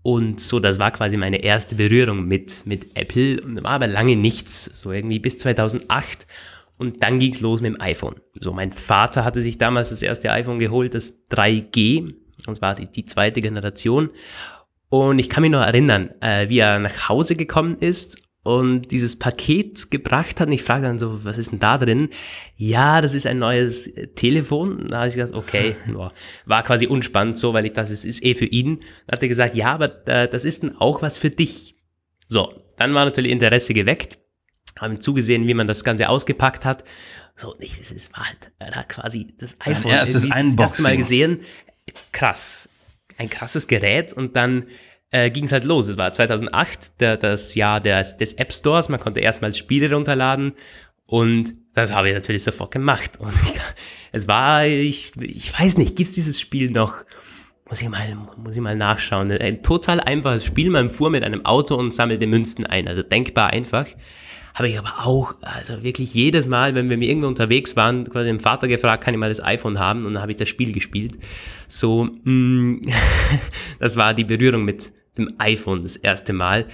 und so, das war quasi meine erste Berührung mit, mit Apple und war aber lange nichts, so irgendwie bis 2008. Und dann ging's los mit dem iPhone. So, mein Vater hatte sich damals das erste iPhone geholt, das 3G, und zwar die, die zweite Generation. Und ich kann mich noch erinnern, äh, wie er nach Hause gekommen ist und dieses Paket gebracht hat. Und ich frage dann so, was ist denn da drin? Ja, das ist ein neues Telefon. Da habe ich gesagt, okay, <laughs> war quasi unspannend so, weil ich das ist, ist eh für ihn. Dann hat er gesagt, ja, aber äh, das ist dann auch was für dich. So, dann war natürlich Interesse geweckt. Haben zugesehen, wie man das Ganze ausgepackt hat. So, nicht, das ist war halt da quasi das iPhone. Ja, das erste Mal gesehen. Krass. Ein krasses Gerät und dann äh, ging es halt los. Es war 2008, der, das Jahr des, des App Stores. Man konnte erstmals Spiele runterladen und das habe ich natürlich sofort gemacht. <laughs> Und ich, es war, ich, ich weiß nicht, gibt's dieses Spiel noch? Muss ich mal, muss ich mal nachschauen. Ein total einfaches Spiel. Man fuhr mit einem Auto und sammelte Münzen ein. Also denkbar einfach. Habe ich aber auch, also wirklich jedes Mal, wenn wir mir irgendwo unterwegs waren, quasi dem Vater gefragt, kann ich mal das iPhone haben? Und dann habe ich das Spiel gespielt. So, mh, mm, <laughs> das war die Berührung mit dem iPhone das erste Mal.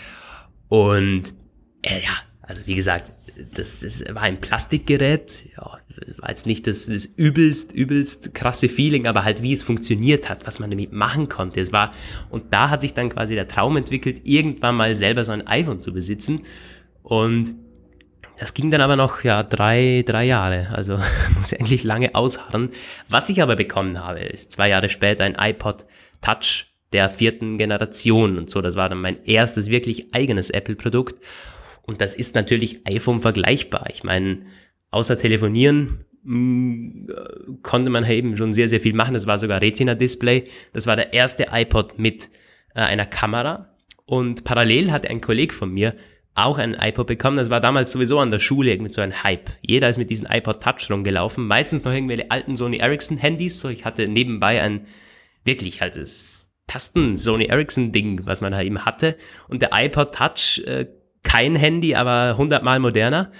Und äh, ja, also wie gesagt, das, das war ein Plastikgerät. Ja, war jetzt nicht das, das übelst, übelst krasse Feeling, aber halt wie es funktioniert hat, was man damit machen konnte. Es war, und da hat sich dann quasi der Traum entwickelt, irgendwann mal selber so ein iPhone zu besitzen. Und das ging dann aber noch, ja, drei, drei Jahre. Also <laughs> muss ich eigentlich lange ausharren. Was ich aber bekommen habe, ist zwei Jahre später ein iPod Touch der vierten Generation und so. Das war dann mein erstes wirklich eigenes Apple-Produkt. Und das ist natürlich iPhone vergleichbar. Ich meine, außer telefonieren mh, mm, konnte man eben schon sehr, sehr viel machen. Das war sogar Retina-Display. Das war der erste iPod mit äh, einer Kamera Und parallel hatte ein Kollege von mir auch ein iPod bekommen. Das war damals sowieso an der Schule irgendwie so ein Hype. Jeder ist mit diesem iPod Touch rumgelaufen. Meistens noch irgendwelche alten Sony Ericsson Handys. So, ich hatte nebenbei ein wirklich halt das Tasten Sony Ericsson Ding, was man halt eben hatte. Und der iPod Touch, äh, kein Handy, aber hundertmal moderner.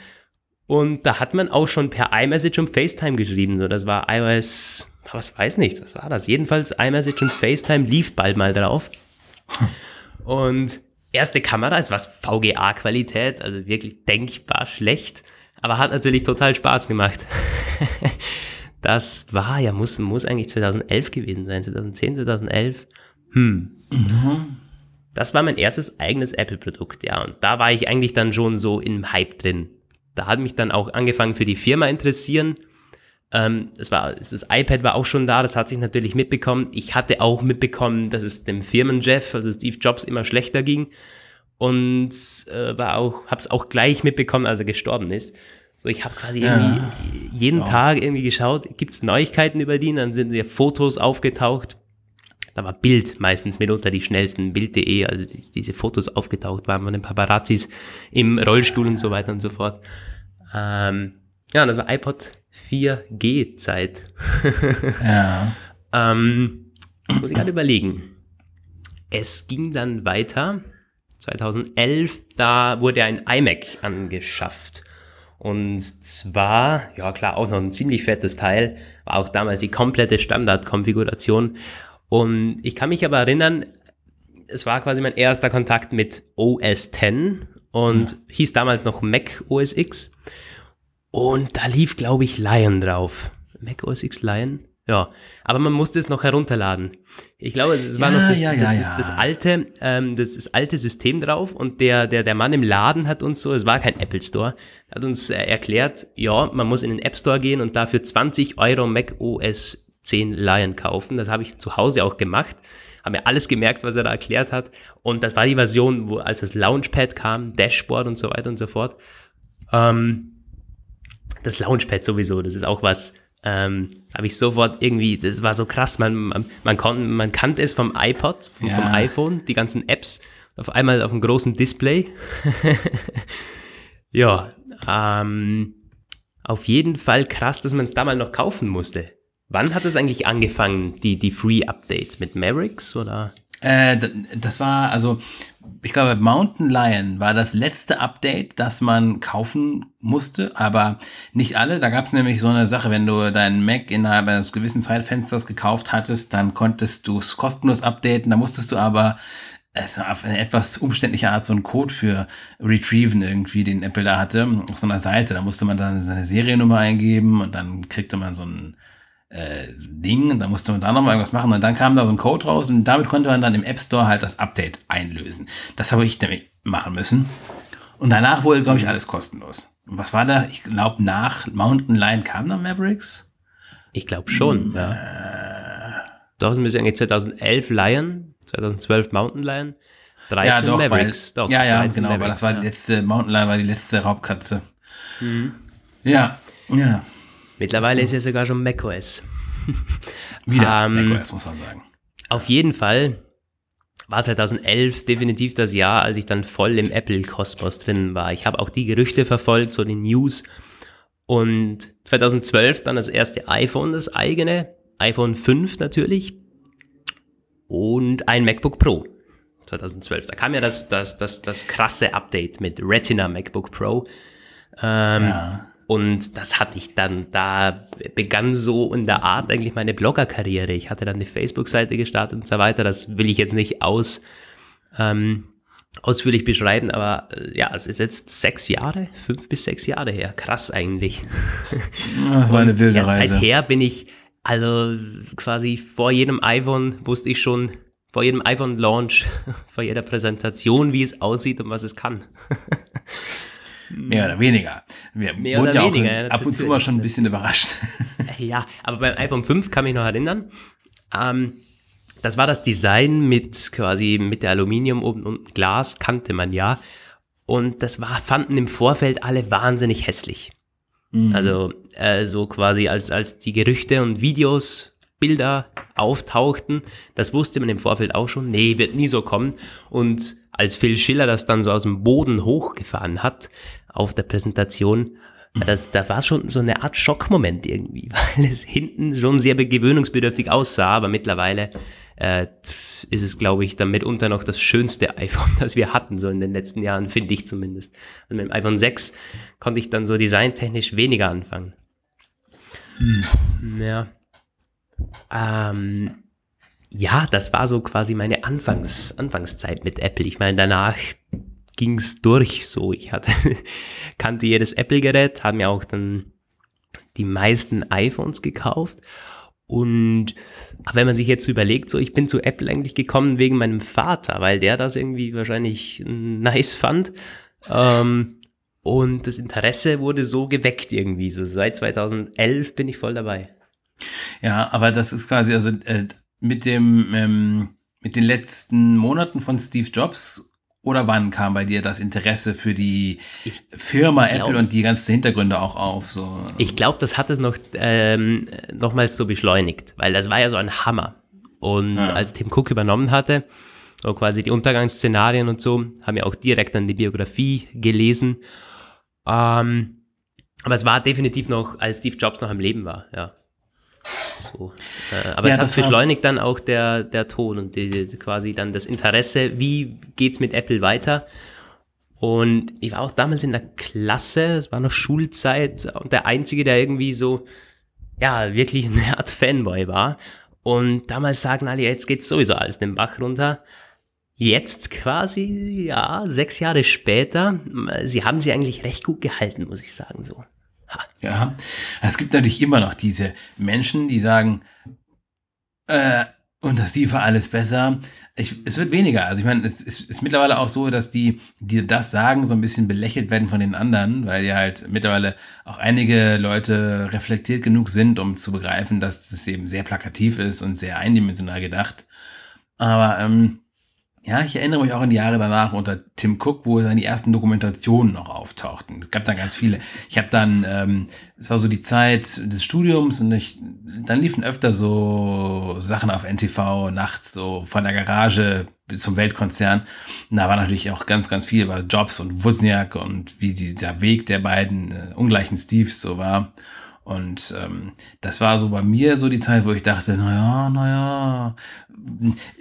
Und da hat man auch schon per iMessage und FaceTime geschrieben. So, das war iOS, was weiß nicht, was war das? Jedenfalls iMessage und FaceTime lief bald mal drauf. <laughs> Und erste Kamera ist was VGA-Qualität, also wirklich denkbar schlecht, aber hat natürlich total Spaß gemacht. <laughs> das war ja, muss, muss eigentlich 2011 gewesen sein, 2010, 2011. Hm. Mhm. Das war mein erstes eigenes Apple-Produkt, ja. Und da war ich eigentlich dann schon so im Hype drin. Da hat mich dann auch angefangen für die Firma interessieren. Ähm, es war, das iPad war auch schon da, das hat sich natürlich mitbekommen. Ich hatte auch mitbekommen, dass es dem Firmenchef, also Steve Jobs, immer schlechter ging. Und äh, war auch, hab's auch gleich mitbekommen, als er gestorben ist. So, ich habe quasi ja. irgendwie jeden ja. Tag irgendwie geschaut, gibt's Neuigkeiten über den, dann sind ja Fotos aufgetaucht. Da war Bild meistens mitunter die schnellsten, Bild.de, also die, diese Fotos aufgetaucht waren von den Paparazzis im Rollstuhl und so weiter und so fort. Ähm, ja, das war iPod 4G-Zeit. <laughs> ja. ähm, muss ich gerade überlegen. Es ging dann weiter. 2011, da wurde ein iMac angeschafft. Und zwar, ja klar, auch noch ein ziemlich fettes Teil, war auch damals die komplette Standardkonfiguration. Und ich kann mich aber erinnern, es war quasi mein erster Kontakt mit OS X und ja. hieß damals noch Mac OS X. Und da lief, glaube ich, Lion drauf. Mac OS X Lion? Ja, aber man musste es noch herunterladen. Ich glaube, es war ja, noch das, ja, das, das, das, alte, ähm, das, das alte System drauf und der, der, der Mann im Laden hat uns so, es war kein Apple Store, hat uns äh, erklärt, ja, man muss in den App Store gehen und dafür 20 Euro Mac OS 10 Lion kaufen. Das habe ich zu Hause auch gemacht. Haben mir alles gemerkt, was er da erklärt hat. Und das war die Version, wo als das Launchpad kam, Dashboard und so weiter und so fort. Ähm, das Launchpad sowieso, das ist auch was, ähm, habe ich sofort irgendwie, das war so krass, man, man, man, kon, man kannte es vom iPod, vom, ja. vom iPhone, die ganzen Apps, auf einmal auf einem großen Display. <laughs> ja, ähm, auf jeden Fall krass, dass man es damals noch kaufen musste. Wann hat es eigentlich angefangen, die, die Free-Updates mit Mavericks oder? Äh, das war, also, ich glaube, Mountain Lion war das letzte Update, das man kaufen musste, aber nicht alle. Da gab es nämlich so eine Sache, wenn du deinen Mac innerhalb eines gewissen Zeitfensters gekauft hattest, dann konntest du es kostenlos updaten, da musstest du aber es war auf eine etwas umständliche Art so einen Code für Retrieven irgendwie, den Apple da hatte, auf so einer Seite. Da musste man dann seine Seriennummer eingeben und dann kriegte man so ein äh, Ding, da musste man da nochmal irgendwas machen und dann kam da so ein Code raus und damit konnte man dann im App Store halt das Update einlösen. Das habe ich damit machen müssen. Und danach wurde, glaube ich, alles kostenlos. Und was war da? Ich glaube, nach Mountain Lion kam dann Mavericks? Ich glaube schon, hm, ja. Äh, doch, es müsste eigentlich 2011 Lion, 2012 Mountain Lion, 13 ja, doch, Mavericks. Weil, doch, ja, ja, genau, Mavericks, weil das war ja. die letzte, Mountain Lion war die letzte Raubkatze. Mhm. Ja, ja. Mittlerweile ist ja sogar schon macOS. <laughs> Wieder ähm, macOS, muss man sagen. Auf jeden Fall war 2011 definitiv das Jahr, als ich dann voll im Apple-Kosmos drin war. Ich habe auch die Gerüchte verfolgt, so die News. Und 2012 dann das erste iPhone, das eigene, iPhone 5 natürlich. Und ein MacBook Pro. 2012. Da kam ja das, das, das, das krasse Update mit Retina MacBook Pro. Ähm, ja. Und das hatte ich dann, da begann so in der Art eigentlich meine Blogger-Karriere. Ich hatte dann eine Facebook-Seite gestartet und so weiter. Das will ich jetzt nicht aus, ähm, ausführlich beschreiben, aber äh, ja, es ist jetzt sechs Jahre, fünf bis sechs Jahre her. Krass eigentlich. <laughs> Das war eine wilde ja, Reise. Seither bin ich, also quasi vor jedem iPhone wusste ich schon, vor jedem iPhone-Launch, <laughs> vor jeder Präsentation, wie es aussieht und was es kann. <laughs> Mehr oder weniger. Wir Mehr wurden ja auch weniger, ab und zu mal schon ein bisschen überrascht. <laughs> Ja, aber beim iPhone 5 kann mich noch erinnern. Ähm, das war das Design mit quasi mit der Aluminium oben und Glas, kannte man ja. Und das war, fanden im Vorfeld alle wahnsinnig hässlich. Mhm. Also äh, so quasi als, als die Gerüchte und Videos, Bilder auftauchten. Das wusste man im Vorfeld auch schon. Nee, wird nie so kommen. Und als Phil Schiller das dann so aus dem Boden hochgefahren hat auf der Präsentation, das, da war schon so eine Art Schockmoment irgendwie, <laughs> weil es hinten schon sehr gewöhnungsbedürftig aussah, aber mittlerweile äh, ist es, glaube ich, dann mitunter noch das schönste <laughs> iPhone, das wir hatten, so in den letzten Jahren, finde ich zumindest. Und mit dem iPhone 6 konnte ich dann so designtechnisch weniger anfangen. Hm. Ja. Ähm, ja, das war so quasi meine Anfangs, Anfangszeit mit Apple. Ich meine, danach ging's durch so. Ich hatte, <laughs> kannte jedes Apple-Gerät, habe mir auch dann die meisten iPhones gekauft. Und wenn man sich jetzt überlegt, so ich bin zu Apple eigentlich gekommen wegen meinem Vater, weil der das irgendwie wahrscheinlich nice fand. Ähm, und das Interesse wurde so geweckt irgendwie. So seit 2011 bin ich voll dabei. Ja, aber das ist quasi, also äh, mit dem, ähm, mit den letzten Monaten von Steve Jobs oder wann kam bei dir das Interesse für die ich Firma glaub, Apple und die ganzen Hintergründe auch auf? So? Ich glaube, das hat es noch ähm, nochmals so beschleunigt, weil das war ja so ein Hammer. Und ja. als Tim Cook übernommen hatte, so quasi die Untergangsszenarien und so, haben wir auch direkt dann die Biografie gelesen. Ähm, aber es war definitiv noch, als Steve Jobs noch am Leben war, ja. So. Äh, aber ja, es hat beschleunigt dann auch der, der Ton und die, die, quasi dann das Interesse, wie geht's mit Apple weiter. Und ich war auch damals in der Klasse, es war noch Schulzeit und der Einzige, der irgendwie so, ja, wirklich eine Art Fanboy war. Und damals sagen alle, jetzt geht's sowieso alles den Bach runter. Jetzt quasi, ja, sechs Jahre später, sie haben sie eigentlich recht gut gehalten, muss ich sagen, so. <laughs> Ja, es gibt natürlich immer noch diese Menschen, die sagen, äh, und das lief alles besser. Ich, es wird weniger. Also ich meine, es, es ist mittlerweile auch so, dass die, die das sagen, so ein bisschen belächelt werden von den anderen, weil ja halt mittlerweile auch einige Leute reflektiert genug sind, um zu begreifen, dass das eben sehr plakativ ist und sehr eindimensional gedacht. Aber ähm, ja, ich erinnere mich auch an die Jahre danach unter Tim Cook, wo dann die ersten Dokumentationen noch auftauchten. Es gab da ganz viele. Ich habe dann, ähm, es war so die Zeit des Studiums und ich, dann liefen öfter so Sachen auf NTV nachts, so von der Garage bis zum Weltkonzern. Und da war natürlich auch ganz, ganz viel über Jobs und Wozniak und wie dieser Weg der beiden äh, ungleichen Steves so war. Und ähm, das war so bei mir so die Zeit, wo ich dachte, naja, naja,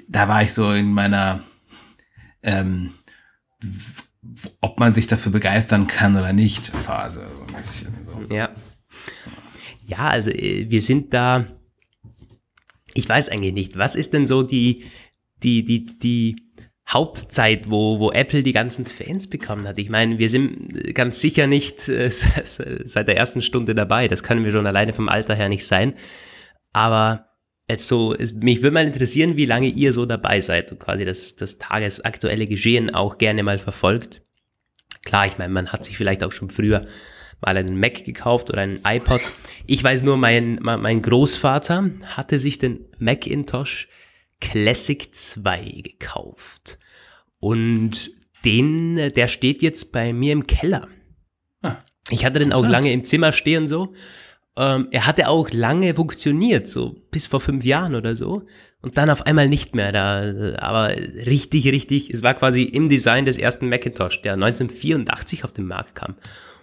da war ich so in meiner, ähm, ob man sich dafür begeistern kann oder nicht, Phase, so ein bisschen. So. Ja. Ja, also äh, wir sind da, ich weiß eigentlich nicht, was ist denn so die, die, die, die, Hauptzeit, wo, wo Apple die ganzen Fans bekommen hat. Ich meine, wir sind ganz sicher nicht äh, <laughs> seit der ersten Stunde dabei. Das können wir schon alleine vom Alter her nicht sein. Aber jetzt so, es, mich würde mal interessieren, wie lange ihr so dabei seid und quasi das, das tagesaktuelle Geschehen auch gerne mal verfolgt. Klar, ich meine, man hat sich vielleicht auch schon früher mal einen Mac gekauft oder einen iPod. Ich weiß nur, mein, mein Großvater hatte sich den Macintosh Classic 2 gekauft. Und den, der steht jetzt bei mir im Keller. Ah, ich hatte den auch lange im Zimmer stehen so. Ähm, er hatte auch lange funktioniert, so bis vor fünf Jahren oder so. Und dann auf einmal nicht mehr. Da, aber richtig, richtig, es war quasi im Design des ersten Macintosh, der 1984 auf den Markt kam.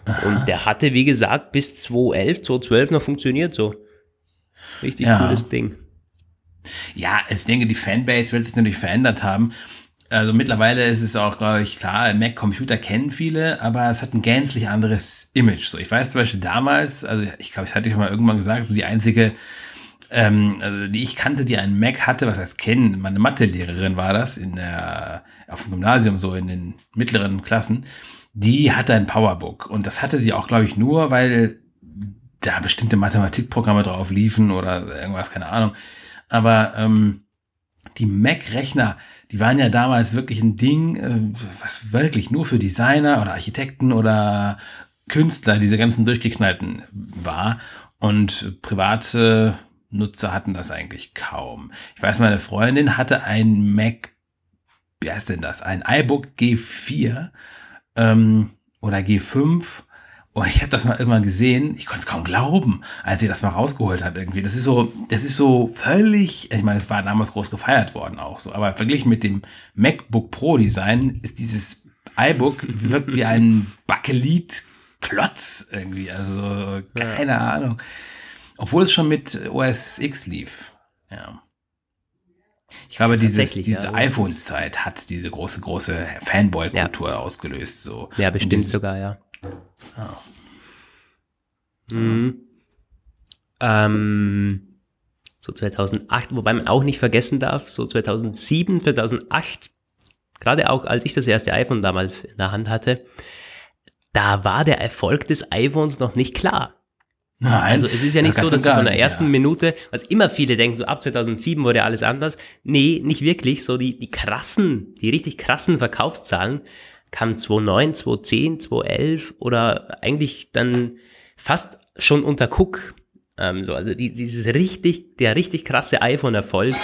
Aha. Und der hatte, wie gesagt, bis 2011, 2012 noch funktioniert so. Richtig ja. cooles Ding. Ja, ich denke, die Fanbase wird sich natürlich verändert haben. Also mittlerweile ist es auch, glaube ich, klar, Mac-Computer kennen viele, aber es hat ein gänzlich anderes Image. So, ich weiß zum Beispiel damals, also ich glaube, ich hatte ich mal irgendwann gesagt, so die einzige, ähm, also die ich kannte, die einen Mac hatte, was heißt kennen, meine Mathelehrerin war das in der, auf dem Gymnasium, so in den mittleren Klassen, die hatte ein Powerbook und das hatte sie auch, glaube ich, nur, weil da bestimmte Mathematikprogramme drauf liefen oder irgendwas, keine Ahnung. Aber ähm, die Mac-Rechner, die waren ja damals wirklich ein Ding, äh, was wirklich nur für Designer oder Architekten oder Künstler, diese ganzen durchgeknallten war. Und private Nutzer hatten das eigentlich kaum. Ich weiß, meine Freundin hatte ein Mac, wie heißt denn das? Ein iBook G4 ähm, oder G5 Und ich habe das mal irgendwann gesehen, ich konnte es kaum glauben, als sie das mal rausgeholt hat irgendwie. Das ist so, das ist so völlig, ich meine, es war damals groß gefeiert worden auch so, aber verglichen mit dem MacBook Pro Design ist dieses iBook wirkt wie ein Bakelit-Klotz irgendwie, also keine ja. Ahnung. Obwohl es schon mit OS X lief, ja. Ich glaube, dieses, diese ja, iPhone-Zeit hat diese große, große Fanboy-Kultur ja. ausgelöst. So. Ja, bestimmt dieses, sogar, ja. Oh. Mhm. Ähm, so 2008, wobei man auch nicht vergessen darf, so 2007, 2008, gerade auch als ich das erste iPhone damals in der Hand hatte, da war der Erfolg des iPhones noch nicht klar. Nein. Also es ist ja nicht so, dass du von der ersten ja. Minute, was immer viele denken, so ab 2007 wurde alles anders. Nee, nicht wirklich. So die, die krassen, die richtig krassen Verkaufszahlen kamen 2009, 2010, 2011 oder eigentlich dann fast schon unter Cook. Ähm, so, also die, dieses richtig, der richtig krasse iPhone-Erfolg,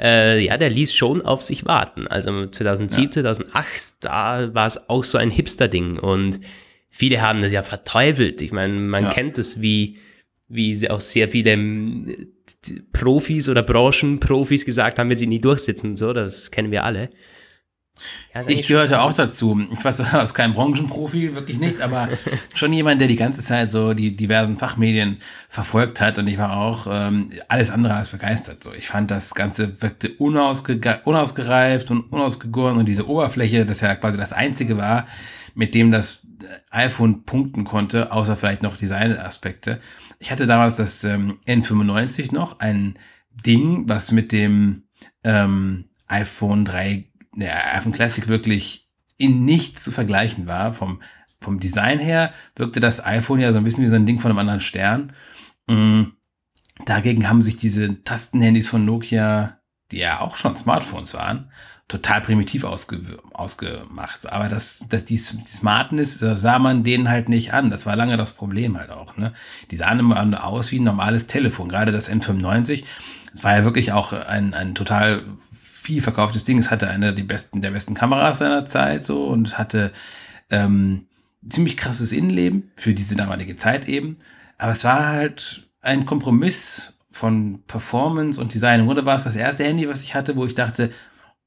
äh, ja, der ließ schon auf sich warten. Also 2007, ja. 2008, da war es auch so ein Hipster-Ding und viele haben das ja verteufelt. Ich meine, man ja. kennt es, wie, wie auch sehr viele ähm, Profis oder Branchenprofis gesagt haben, wenn sie nie durchsetzen. So, das kennen wir alle. Ja, ich gehörte auch dazu. Ich weiß, <laughs> ich war kein Branchenprofi, wirklich nicht, aber <laughs> schon jemand, der die ganze Zeit so die diversen Fachmedien verfolgt hat und ich war auch ähm, alles andere als begeistert. So, ich fand das Ganze wirkte unausge unausgereift und unausgegoren und diese Oberfläche, das ja quasi das einzige war, mit dem das iPhone punkten konnte, außer vielleicht noch Designaspekte. Ich hatte damals das ähm, N95 noch, ein Ding, was mit dem ähm, iPhone 3, der iPhone Classic wirklich in nichts zu vergleichen war. Vom, vom Design her wirkte das iPhone ja so ein bisschen wie so ein Ding von einem anderen Stern. Mhm. Dagegen haben sich diese Tastenhandys von Nokia, die ja auch schon Smartphones waren, total primitiv ausge, ausgemacht. Aber das, dass die, die Smartness sah man denen halt nicht an. Das war lange das Problem halt auch. Ne? Die sahen immer aus wie ein normales Telefon. Gerade das N95, das war ja wirklich auch ein, ein total viel verkauftes Ding. Es hatte eine der besten, der besten Kameras seiner Zeit so und hatte ähm, ziemlich krasses Innenleben für diese damalige Zeit eben. Aber es war halt ein Kompromiss von Performance und Design. Im Grunde war es das erste Handy, was ich hatte, wo ich dachte,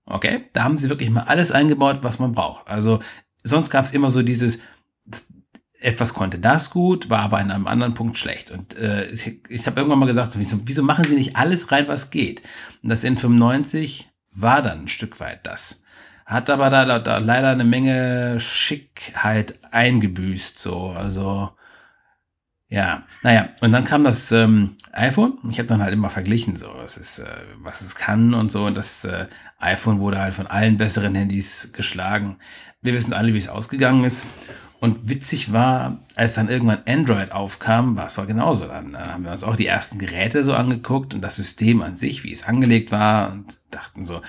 Okay, da haben sie wirklich mal alles eingebaut, was man braucht. Also sonst gab es immer so dieses, etwas konnte das gut, war aber in einem anderen Punkt schlecht. Und äh, ich, ich habe irgendwann mal gesagt, so, wieso, wieso machen sie nicht alles rein, was geht? Und das N95 war dann ein Stück weit das. Hat aber da, da leider eine Menge Schickheit eingebüßt, so. Also ja, naja, und dann kam das ähm, iPhone. Ich habe dann halt immer verglichen, so was es, äh, was es kann und so. Und das äh, iPhone wurde halt von allen besseren Handys geschlagen. Wir wissen alle, wie es ausgegangen ist. Und witzig war, als dann irgendwann Android aufkam, war es war genauso. Dann äh, haben wir uns auch die ersten Geräte so angeguckt und das System an sich, wie es angelegt war und dachten so,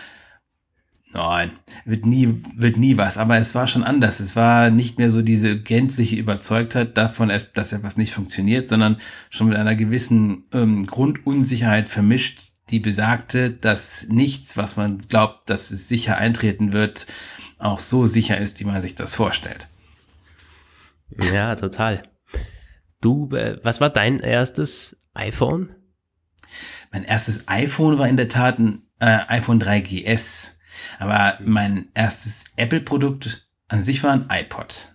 Nein, wird nie, wird nie was. Aber es war schon anders. Es war nicht mehr so diese gänzliche Überzeugtheit davon, dass etwas nicht funktioniert, sondern schon mit einer gewissen ähm, Grundunsicherheit vermischt, die besagte, dass nichts, was man glaubt, dass es sicher eintreten wird, auch so sicher ist, wie man sich das vorstellt. Ja, total. Du, äh, was war dein erstes iPhone? Mein erstes iPhone war in der Tat ein äh, iPhone 3GS. Aber mein erstes Apple-Produkt an sich war ein iPod.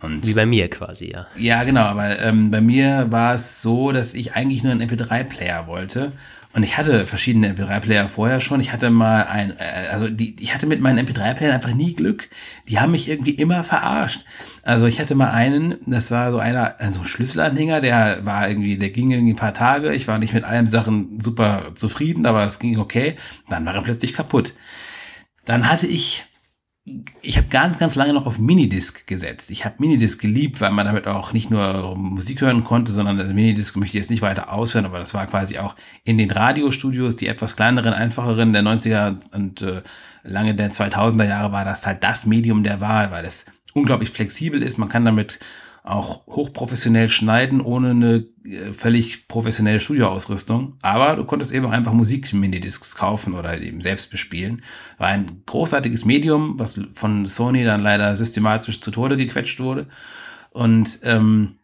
Und Wie bei mir quasi, ja. Ja, genau, aber ähm, bei mir war es so, dass ich eigentlich nur einen MP3-Player wollte. Und ich hatte verschiedene MP3-Player vorher schon. Ich hatte mal ein, äh, also die, ich hatte mit meinen MP3-Playern einfach nie Glück. Die haben mich irgendwie immer verarscht. Also ich hatte mal einen, das war so einer, also ein Schlüsselanhänger, der war irgendwie, der ging irgendwie ein paar Tage. Ich war nicht mit allen Sachen super zufrieden, aber es ging okay. Dann war er plötzlich kaputt. Dann hatte ich, ich habe ganz, ganz lange noch auf Minidisc gesetzt. Ich habe Minidisc geliebt, weil man damit auch nicht nur Musik hören konnte, sondern der Minidisc möchte ich jetzt nicht weiter ausführen, aber das war quasi auch in den Radiostudios, die etwas kleineren, einfacheren der 90er und äh, lange der 2000er Jahre war das halt das Medium der Wahl, weil es unglaublich flexibel ist. Man kann damit auch hochprofessionell schneiden, ohne eine äh, völlig professionelle Studioausrüstung. Aber du konntest eben einfach Musik-Minidiscs kaufen oder eben selbst bespielen. War ein großartiges Medium, was von Sony dann leider systematisch zu Tode gequetscht wurde. Und ähm,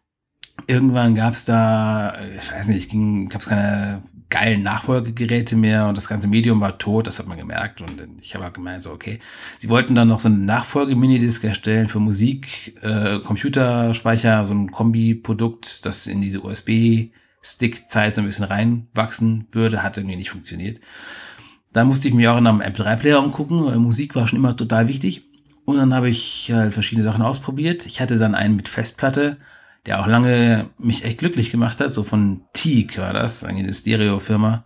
irgendwann gab es da, ich weiß nicht, gab es keine geilen Nachfolgegeräte mehr und das ganze Medium war tot, das hat man gemerkt und ich habe halt gemeint, so okay, sie wollten dann noch so eine Nachfolge-Minidisc erstellen für Musik, äh, Computerspeicher, so ein Kombi-Produkt, das in diese USB-Stick-Zeit so ein bisschen reinwachsen würde, hat irgendwie nicht funktioniert. Da musste ich mir auch in einem MP3-Player umgucken, weil Musik war schon immer total wichtig und dann habe ich halt verschiedene Sachen ausprobiert. Ich hatte dann einen mit Festplatte, der auch lange mich echt glücklich gemacht hat, so von Teak war das, eine Stereo-Firma.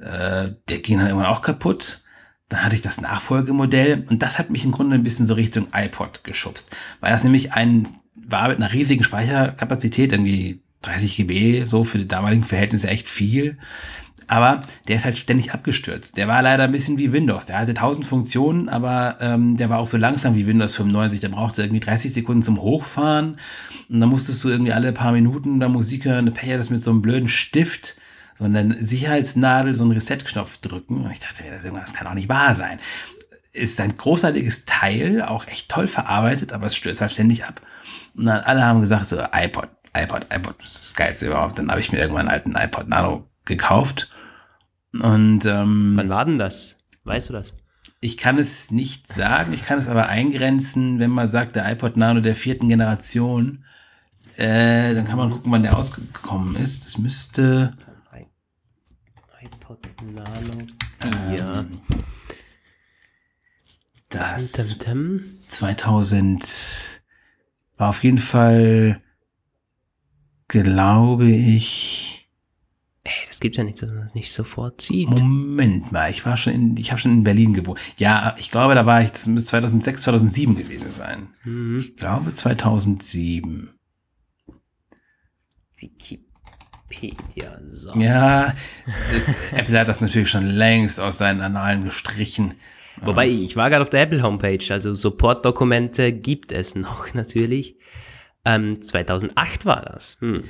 Äh, der ging dann irgendwann auch kaputt. Dann hatte ich das Nachfolgemodell und das hat mich im Grunde ein bisschen so Richtung iPod geschubst, weil das nämlich ein war mit einer riesigen Speicherkapazität, irgendwie 30 GB, so für die damaligen Verhältnisse echt viel. Aber der ist halt ständig abgestürzt. Der war leider ein bisschen wie Windows. Der hatte tausend Funktionen, aber ähm, der war auch so langsam wie Windows 95. Der brauchte irgendwie 30 Sekunden zum Hochfahren. Und dann musstest du irgendwie alle paar Minuten da Musik hören. Eine das mit so einem blöden Stift, so eine Sicherheitsnadel, so einen Reset-Knopf drücken. Und ich dachte mir, das kann auch nicht wahr sein. Ist ein großartiges Teil, auch echt toll verarbeitet, aber es stürzt halt ständig ab. Und dann alle haben gesagt, so iPod, iPod, iPod, das ist das Geilste überhaupt. Dann habe ich mir irgendwann einen alten iPod Nano gekauft und ähm, wann war denn das? Weißt du das? Ich kann es nicht sagen, ich kann es aber eingrenzen, wenn man sagt, der iPod Nano der vierten Generation, äh, dann kann man gucken, wann der ausgekommen ist. Das müsste iPod Nano 4. Ähm, das 2000 war auf jeden Fall, glaube ich, Ey, das gibt's ja nicht, dass man das nicht sofort sieht. Moment mal, ich war schon in, ich habe schon in Berlin gewohnt. Ja, ich glaube, da war ich, das müsste 2006, 2007 gewesen sein. Mhm. Ich glaube 2007. Wikipedia, so. Ja, das, Apple hat das natürlich schon längst aus seinen Annalen gestrichen. Wobei, ich war gerade auf der Apple Homepage, also Support-Dokumente gibt es noch <laughs> natürlich. Ähm, 2008 war das. Hm.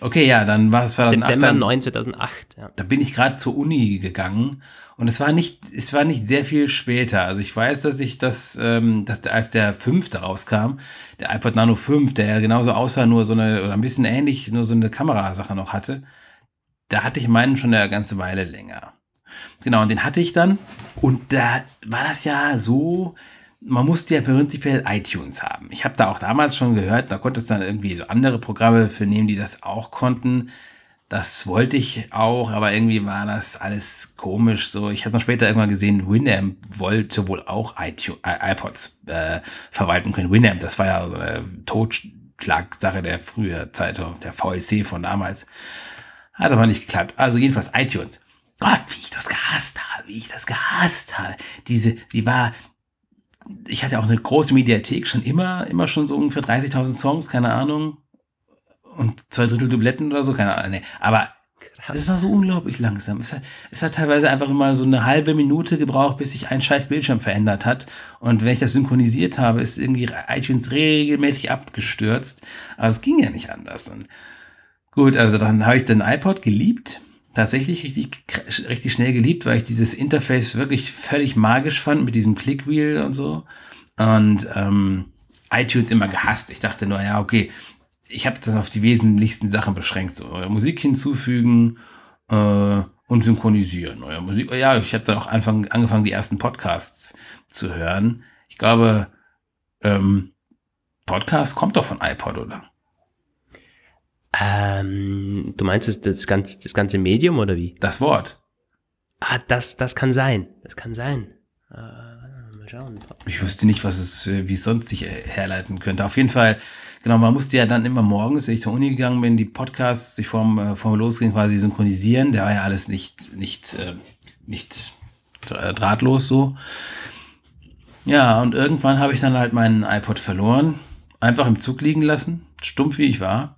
Okay, ja, dann war es 2008. September 9, 2008. Ja. Da bin ich gerade zur Uni gegangen und es war nicht, es war nicht sehr viel später. Also ich weiß, dass ich das, ähm, dass der, als der fünfte rauskam, der iPod Nano 5, der ja genauso aussah, nur so eine, oder ein bisschen ähnlich, nur so eine Kamerasache noch hatte, da hatte ich meinen schon eine ganze Weile länger. Genau, und den hatte ich dann. Und da war das ja so, man musste ja prinzipiell iTunes haben. Ich habe da auch damals schon gehört, da konnte es dann irgendwie so andere Programme für nehmen, die das auch konnten. Das wollte ich auch, aber irgendwie war das alles komisch. So, ich habe dann später irgendwann gesehen, Winamp wollte wohl auch iTunes, äh, iPods äh, verwalten können. Winamp, das war ja so eine Totschlagsache der früher Zeit, der VEC von damals. Hat aber nicht geklappt. Also jedenfalls iTunes. Gott, wie ich das gehasst habe, wie ich das gehasst habe. Diese, die war, ich hatte auch eine große Mediathek, schon immer, immer schon so ungefähr 30.000 Songs, keine Ahnung. Und zwei Drittel Dubletten oder so, keine Ahnung. Nee. Aber das war so unglaublich langsam. Es hat, es hat teilweise einfach immer so eine halbe Minute gebraucht, bis sich ein scheiß Bildschirm verändert hat. Und wenn ich das synchronisiert habe, ist irgendwie iTunes regelmäßig abgestürzt. Aber es ging ja nicht anders. Und gut, also dann habe ich den iPod geliebt tatsächlich richtig, richtig schnell geliebt, weil ich dieses Interface wirklich völlig magisch fand mit diesem Clickwheel und so. Und ähm, iTunes immer gehasst. Ich dachte nur, ja, okay, ich habe das auf die wesentlichsten Sachen beschränkt. So Musik hinzufügen äh, und synchronisieren. Oder Musik, ja, ich habe dann auch anfang, angefangen, die ersten Podcasts zu hören. Ich glaube, ähm, Podcast kommt doch von iPod, oder? Ähm, du meinst das, das, ganze, das ganze Medium oder wie? Das Wort. Ah, das, das kann sein. Das kann sein. Äh, mal schauen. Ich wüsste nicht, was es, wie es sonst sich herleiten könnte. Auf jeden Fall, genau, man musste ja dann immer morgens, wenn ich zur Uni gegangen bin, die Podcasts sich vorm, äh, vorm Losgehen quasi synchronisieren. Der war ja alles nicht, nicht, äh, nicht drahtlos so. Ja, und irgendwann habe ich dann halt meinen iPod verloren, einfach im Zug liegen lassen, stumpf wie ich war.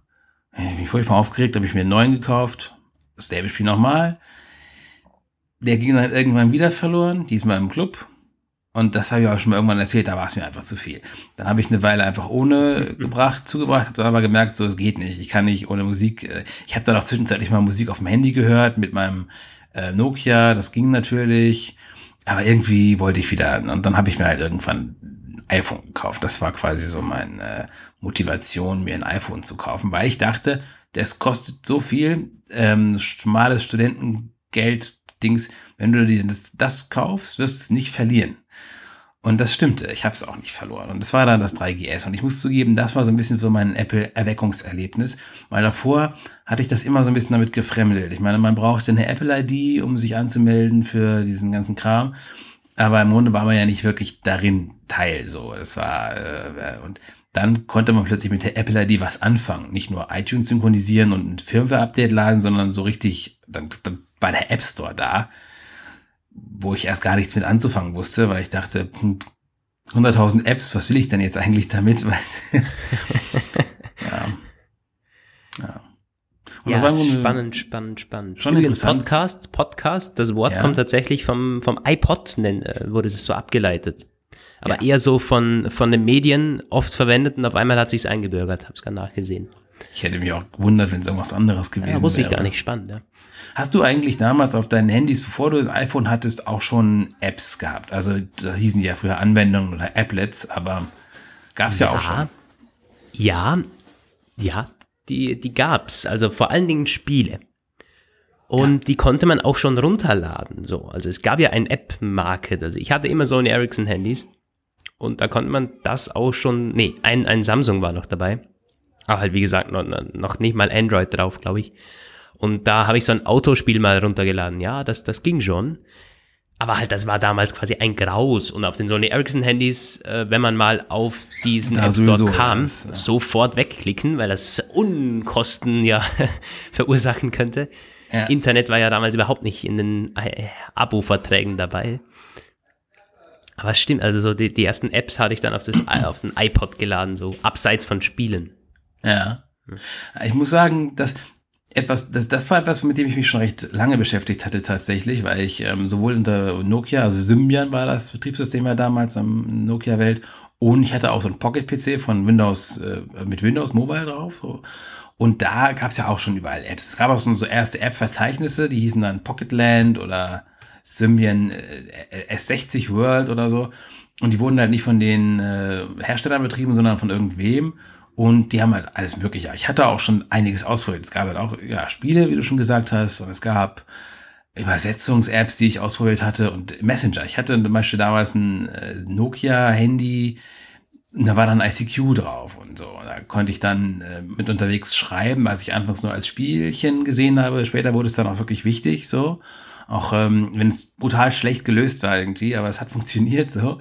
Ich bin furchtbar aufgeregt, habe ich mir einen neuen gekauft. Dasselbe Spiel nochmal. Der ging dann irgendwann wieder verloren, diesmal im Club. Und das habe ich auch schon mal irgendwann erzählt, da war es mir einfach zu viel. Dann habe ich eine Weile einfach ohne <laughs> gebracht, zugebracht, habe dann aber gemerkt, so es geht nicht. Ich kann nicht ohne Musik. Äh, ich habe dann auch zwischenzeitlich mal Musik auf dem Handy gehört mit meinem äh, Nokia, das ging natürlich. Aber irgendwie wollte ich wieder. Und dann habe ich mir halt irgendwann ein iPhone gekauft. Das war quasi so meine Motivation, mir ein iPhone zu kaufen, weil ich dachte, das kostet so viel, ähm, schmales Studentengeld-Dings, wenn du dir das, das kaufst, wirst du es nicht verlieren. Und das stimmte, ich habe es auch nicht verloren. Und das war dann das 3GS. Und ich muss zugeben, das war so ein bisschen so mein Apple-Erweckungserlebnis, weil davor hatte ich das immer so ein bisschen damit gefremdelt. Ich meine, man brauchte eine Apple-ID, um sich anzumelden für diesen ganzen Kram. Aber im Grunde war man ja nicht wirklich darin Teil. So, es war äh, und dann konnte man plötzlich mit der Apple ID was anfangen. Nicht nur iTunes synchronisieren und ein Firmware-Update laden, sondern so richtig, dann, dann war der App Store da wo ich erst gar nichts mit anzufangen wusste, weil ich dachte, 100.000 hm, Apps, was will ich denn jetzt eigentlich damit? <laughs> ja. ja. Ja, spannend, spannend, spannend. Schon Übrigens interessant. Podcast, Podcast, das Wort ja. kommt tatsächlich vom, vom iPod, nenn, äh, wurde es so abgeleitet. Aber ja. eher so von, von den Medien oft verwendet und auf einmal hat sich's eingebürgert, hab's gerade nachgesehen. Ich hätte mich auch gewundert, wenn es irgendwas anderes gewesen wäre. Ja, wusste ich gar nicht spannend, ja. Hast du eigentlich damals auf deinen Handys, bevor du ein iPhone hattest, auch schon Apps gehabt? Also da hießen die ja früher Anwendungen oder Applets, aber gab es ja, ja, auch schon. Ja, ja, die, die gab's. Also vor allen Dingen Spiele. Und ja. die konnte man auch schon runterladen. So, also es gab ja ein App-Market. Also ich hatte immer Sony Ericsson Handys und da konnte man das auch schon. Nee, ein, ein Samsung war noch dabei. Aber halt wie gesagt noch, noch nicht mal Android drauf, glaube ich. Und da habe ich so ein Autospiel mal runtergeladen. Ja, das, das ging schon. Aber halt, das war damals quasi ein Graus. Und auf den Sony Ericsson Handys, äh, wenn man mal auf diesen da App Store kam, ist, ja. sofort wegklicken, weil das Unkosten ja <laughs> verursachen könnte. Ja. Internet war ja damals überhaupt nicht in den äh, Abo-Verträgen dabei. Aber stimmt, also so die, die ersten Apps hatte ich dann auf, das, auf den iPod geladen, so abseits von Spielen. Ja. Ich muss sagen, dass etwas, das, das war etwas, mit dem ich mich schon recht lange beschäftigt hatte tatsächlich, weil ich ähm, sowohl unter Nokia, also Symbian war das Betriebssystem ja damals am Nokia-Welt, und ich hatte auch so ein Pocket-PC von Windows, äh, mit Windows Mobile drauf. So. Und da gab es ja auch schon überall Apps. Es gab auch so erste App-Verzeichnisse, die hießen dann Pocketland oder Symbian äh, S60 World oder so. Und die wurden halt nicht von den äh, Herstellern betrieben, sondern von irgendwem. Und die haben halt alles Mögliche. Ich hatte auch schon einiges ausprobiert. Es gab halt auch ja, Spiele, wie du schon gesagt hast, und es gab Übersetzungs-Apps, die ich ausprobiert hatte und Messenger. Ich hatte zum Beispiel damals ein äh, Nokia-Handy, da war dann ICQ drauf und so. Da konnte ich dann äh, mit unterwegs schreiben, was ich anfangs nur als Spielchen gesehen habe. Später wurde es dann auch wirklich wichtig, so. Auch ähm, wenn es brutal schlecht gelöst war irgendwie, aber es hat <laughs> funktioniert so.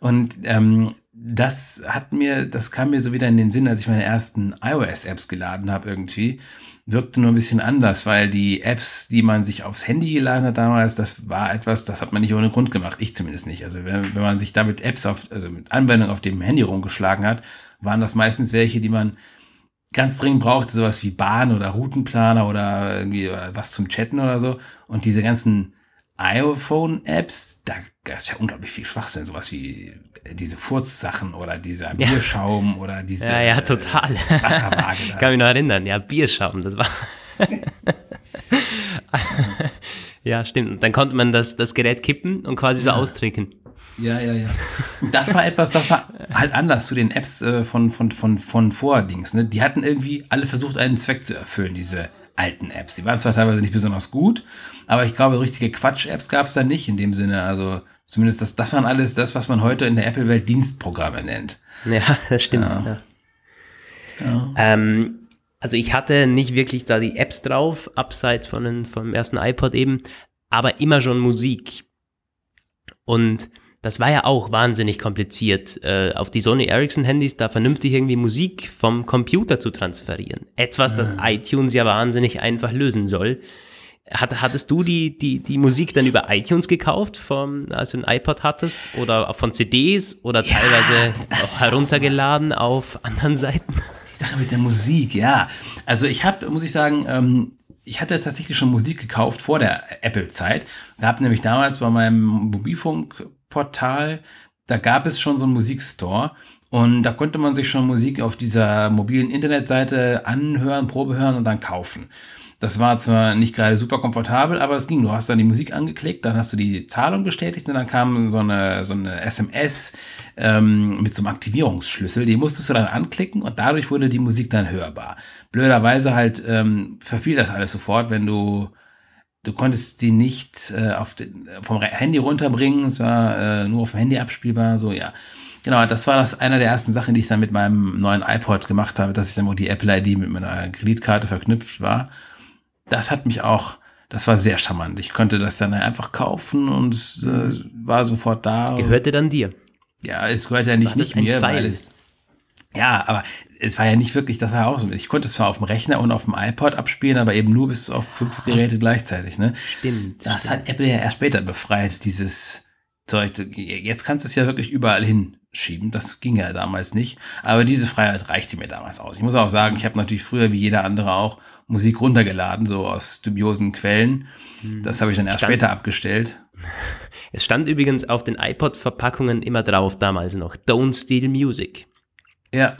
Und ähm, das hat mir, das kam mir so wieder in den Sinn, als ich meine ersten iOS-Apps geladen habe irgendwie. Wirkte nur ein bisschen anders, weil die Apps, die man sich aufs Handy geladen hat damals, das war etwas, das hat man nicht ohne Grund gemacht. Ich zumindest nicht. Also wenn, wenn man sich damit Apps auf, also mit Anwendungen auf dem Handy rumgeschlagen hat, waren das meistens welche, die man ganz dringend braucht, sowas wie Bahn oder Routenplaner oder irgendwie was zum Chatten oder so. Und diese ganzen iPhone-Apps, da ist ja unglaublich viel Schwachsinn, sowas wie diese Furzsachen oder dieser Bierschaum ja. oder diese ja, ja, total. Äh, Wasserwaage. <laughs> Kann mich noch erinnern, ja, Bierschaum, das war. <laughs> ja, stimmt. Und dann konnte man das, das Gerät kippen und quasi ja. so austrinken. Ja, ja, ja. Das war etwas, das war halt anders zu den Apps äh, von, von, von, von Vordings. Ne? Die hatten irgendwie alle versucht, einen Zweck zu erfüllen, diese alten Apps. Die waren zwar teilweise nicht besonders gut, aber ich glaube, richtige Quatsch-Apps gab es da nicht in dem Sinne. Also zumindest das, das waren alles das, was man heute in der Apple-Welt Dienstprogramme nennt. Ja, das stimmt. Ja. Ja. Ja. Ähm, also ich hatte nicht wirklich da die Apps drauf, abseits von den, vom ersten iPod eben, aber immer schon Musik. Und das war ja auch wahnsinnig kompliziert, äh, auf die Sony Ericsson Handys da vernünftig irgendwie Musik vom Computer zu transferieren. Etwas, das ja. iTunes ja wahnsinnig einfach lösen soll. Hat, hattest du die, die, die Musik dann über iTunes gekauft, vom, als du ein iPod hattest? Oder von CDs oder ja, teilweise auch heruntergeladen auf anderen Seiten? Die Sache mit der Musik, ja. Also ich habe, muss ich sagen, ähm, ich hatte tatsächlich schon Musik gekauft vor der Apple-Zeit. Gab nämlich damals bei meinem Mobilfunk Portal, da gab es schon so einen Musikstore Und da konnte man sich schon Musik auf dieser mobilen Internetseite anhören, Probe hören und dann kaufen. Das war zwar nicht gerade super komfortabel, aber es ging. Du hast dann die Musik angeklickt, dann hast du die Zahlung bestätigt und dann kam so eine, so eine SMS ähm, mit so einem Aktivierungsschlüssel. Die musstest du dann anklicken und dadurch wurde die Musik dann hörbar. Blöderweise halt ähm, verfiel das alles sofort, wenn du du konntest die nicht äh, auf den, vom Handy runterbringen, es war äh, nur auf dem Handy abspielbar, so ja. Genau, das war das einer der ersten Sachen, die ich dann mit meinem neuen iPod gemacht habe, dass ich dann, wo die Apple ID mit meiner Kreditkarte verknüpft war das hat mich auch, das war sehr charmant. Ich konnte das dann einfach kaufen und es äh, war sofort da. Das gehörte dann dir. Ja, es gehörte ja nicht, nicht mir, weil es, ja, aber es war ja nicht wirklich, das war ja auch so. Ich konnte es zwar auf dem Rechner und auf dem iPod abspielen, aber eben nur bis auf fünf Geräte gleichzeitig, ne? Stimmt. Das stimmt. hat Apple ja erst später befreit, dieses Zeug. Jetzt kannst du es ja wirklich überall hin schieben. Das ging ja damals nicht. Aber diese Freiheit reichte mir damals aus. Ich muss auch sagen, ich habe natürlich früher wie jeder andere auch Musik runtergeladen, so aus dubiosen Quellen. Hm. Das habe ich dann erst stand, später abgestellt. <laughs> Es stand übrigens auf den iPod-Verpackungen immer drauf, damals noch, Don't Steal Music. Ja.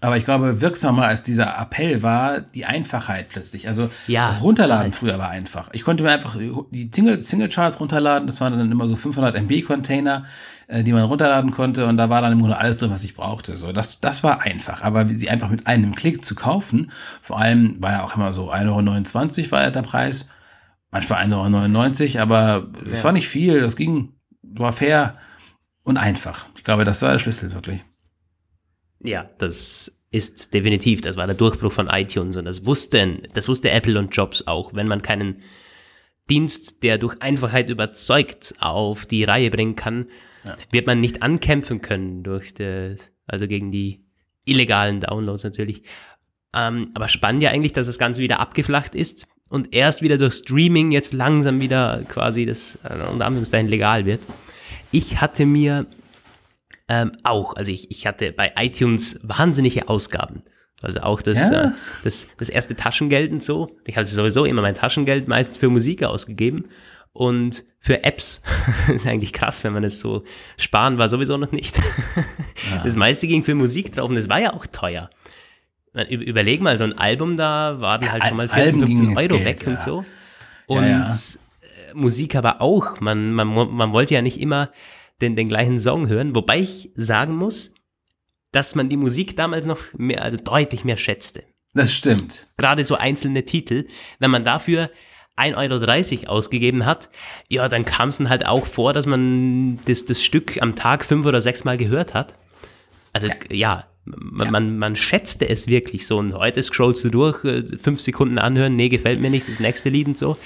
Aber ich glaube, wirksamer als dieser Appell war die Einfachheit plötzlich. Also ja, das Runterladen total. früher war einfach. Ich konnte mir einfach die Single, Single Charts runterladen. Das waren dann immer so 500 MB Container, äh, die man runterladen konnte. Und da war dann im Grunde alles drin, was ich brauchte. So, das, das war einfach. Aber sie einfach mit einem Klick zu kaufen, vor allem war ja auch immer so 1,29 Euro war ja der Preis. Manchmal 1,99 Euro, aber es ja. war nicht viel. Das ging, war fair und einfach. Ich glaube, das war der Schlüssel wirklich. Ja, das ist definitiv, das war der Durchbruch von iTunes und das wussten, das wusste Apple und Jobs auch, wenn man keinen Dienst, der durch Einfachheit überzeugt, auf die Reihe bringen kann, ja. wird man nicht ankämpfen können durch die, also gegen die illegalen Downloads natürlich. Ähm, aber spannend ja eigentlich, dass das Ganze wieder abgeflacht ist und erst wieder durch Streaming jetzt langsam wieder quasi das äh, unter Anführungszeichen legal wird. Ich hatte mir ähm, auch, also ich, ich hatte bei iTunes wahnsinnige Ausgaben. Also auch das, ja. äh, das, das erste Taschengeld und so. Ich hatte sowieso immer mein Taschengeld meistens für Musik ausgegeben. Und für Apps, <laughs> das ist eigentlich krass, wenn man es so sparen war, sowieso noch nicht. Ja. Das meiste ging für Musik drauf und das war ja auch teuer. Überleg mal, so ein Album da war dann halt schon mal 14, 15 Euro Geld, weg ja. und so. Und ja, äh, Musik aber auch. Man, man, man wollte ja nicht immer den, den gleichen Song hören. Wobei ich sagen muss, dass man die Musik damals noch mehr, also deutlich mehr schätzte. Das stimmt. Gerade so einzelne Titel. Wenn man dafür 1,30 Euro ausgegeben hat, ja, dann kam es dann halt auch vor, dass man das, das Stück am Tag fünf oder sechs Mal gehört hat. Also ja, ja man, ja. Man, man schätzte es wirklich so. Und heute scrollst du durch, äh, fünf Sekunden anhören, nee, gefällt mir nicht, das nächste Lied und so.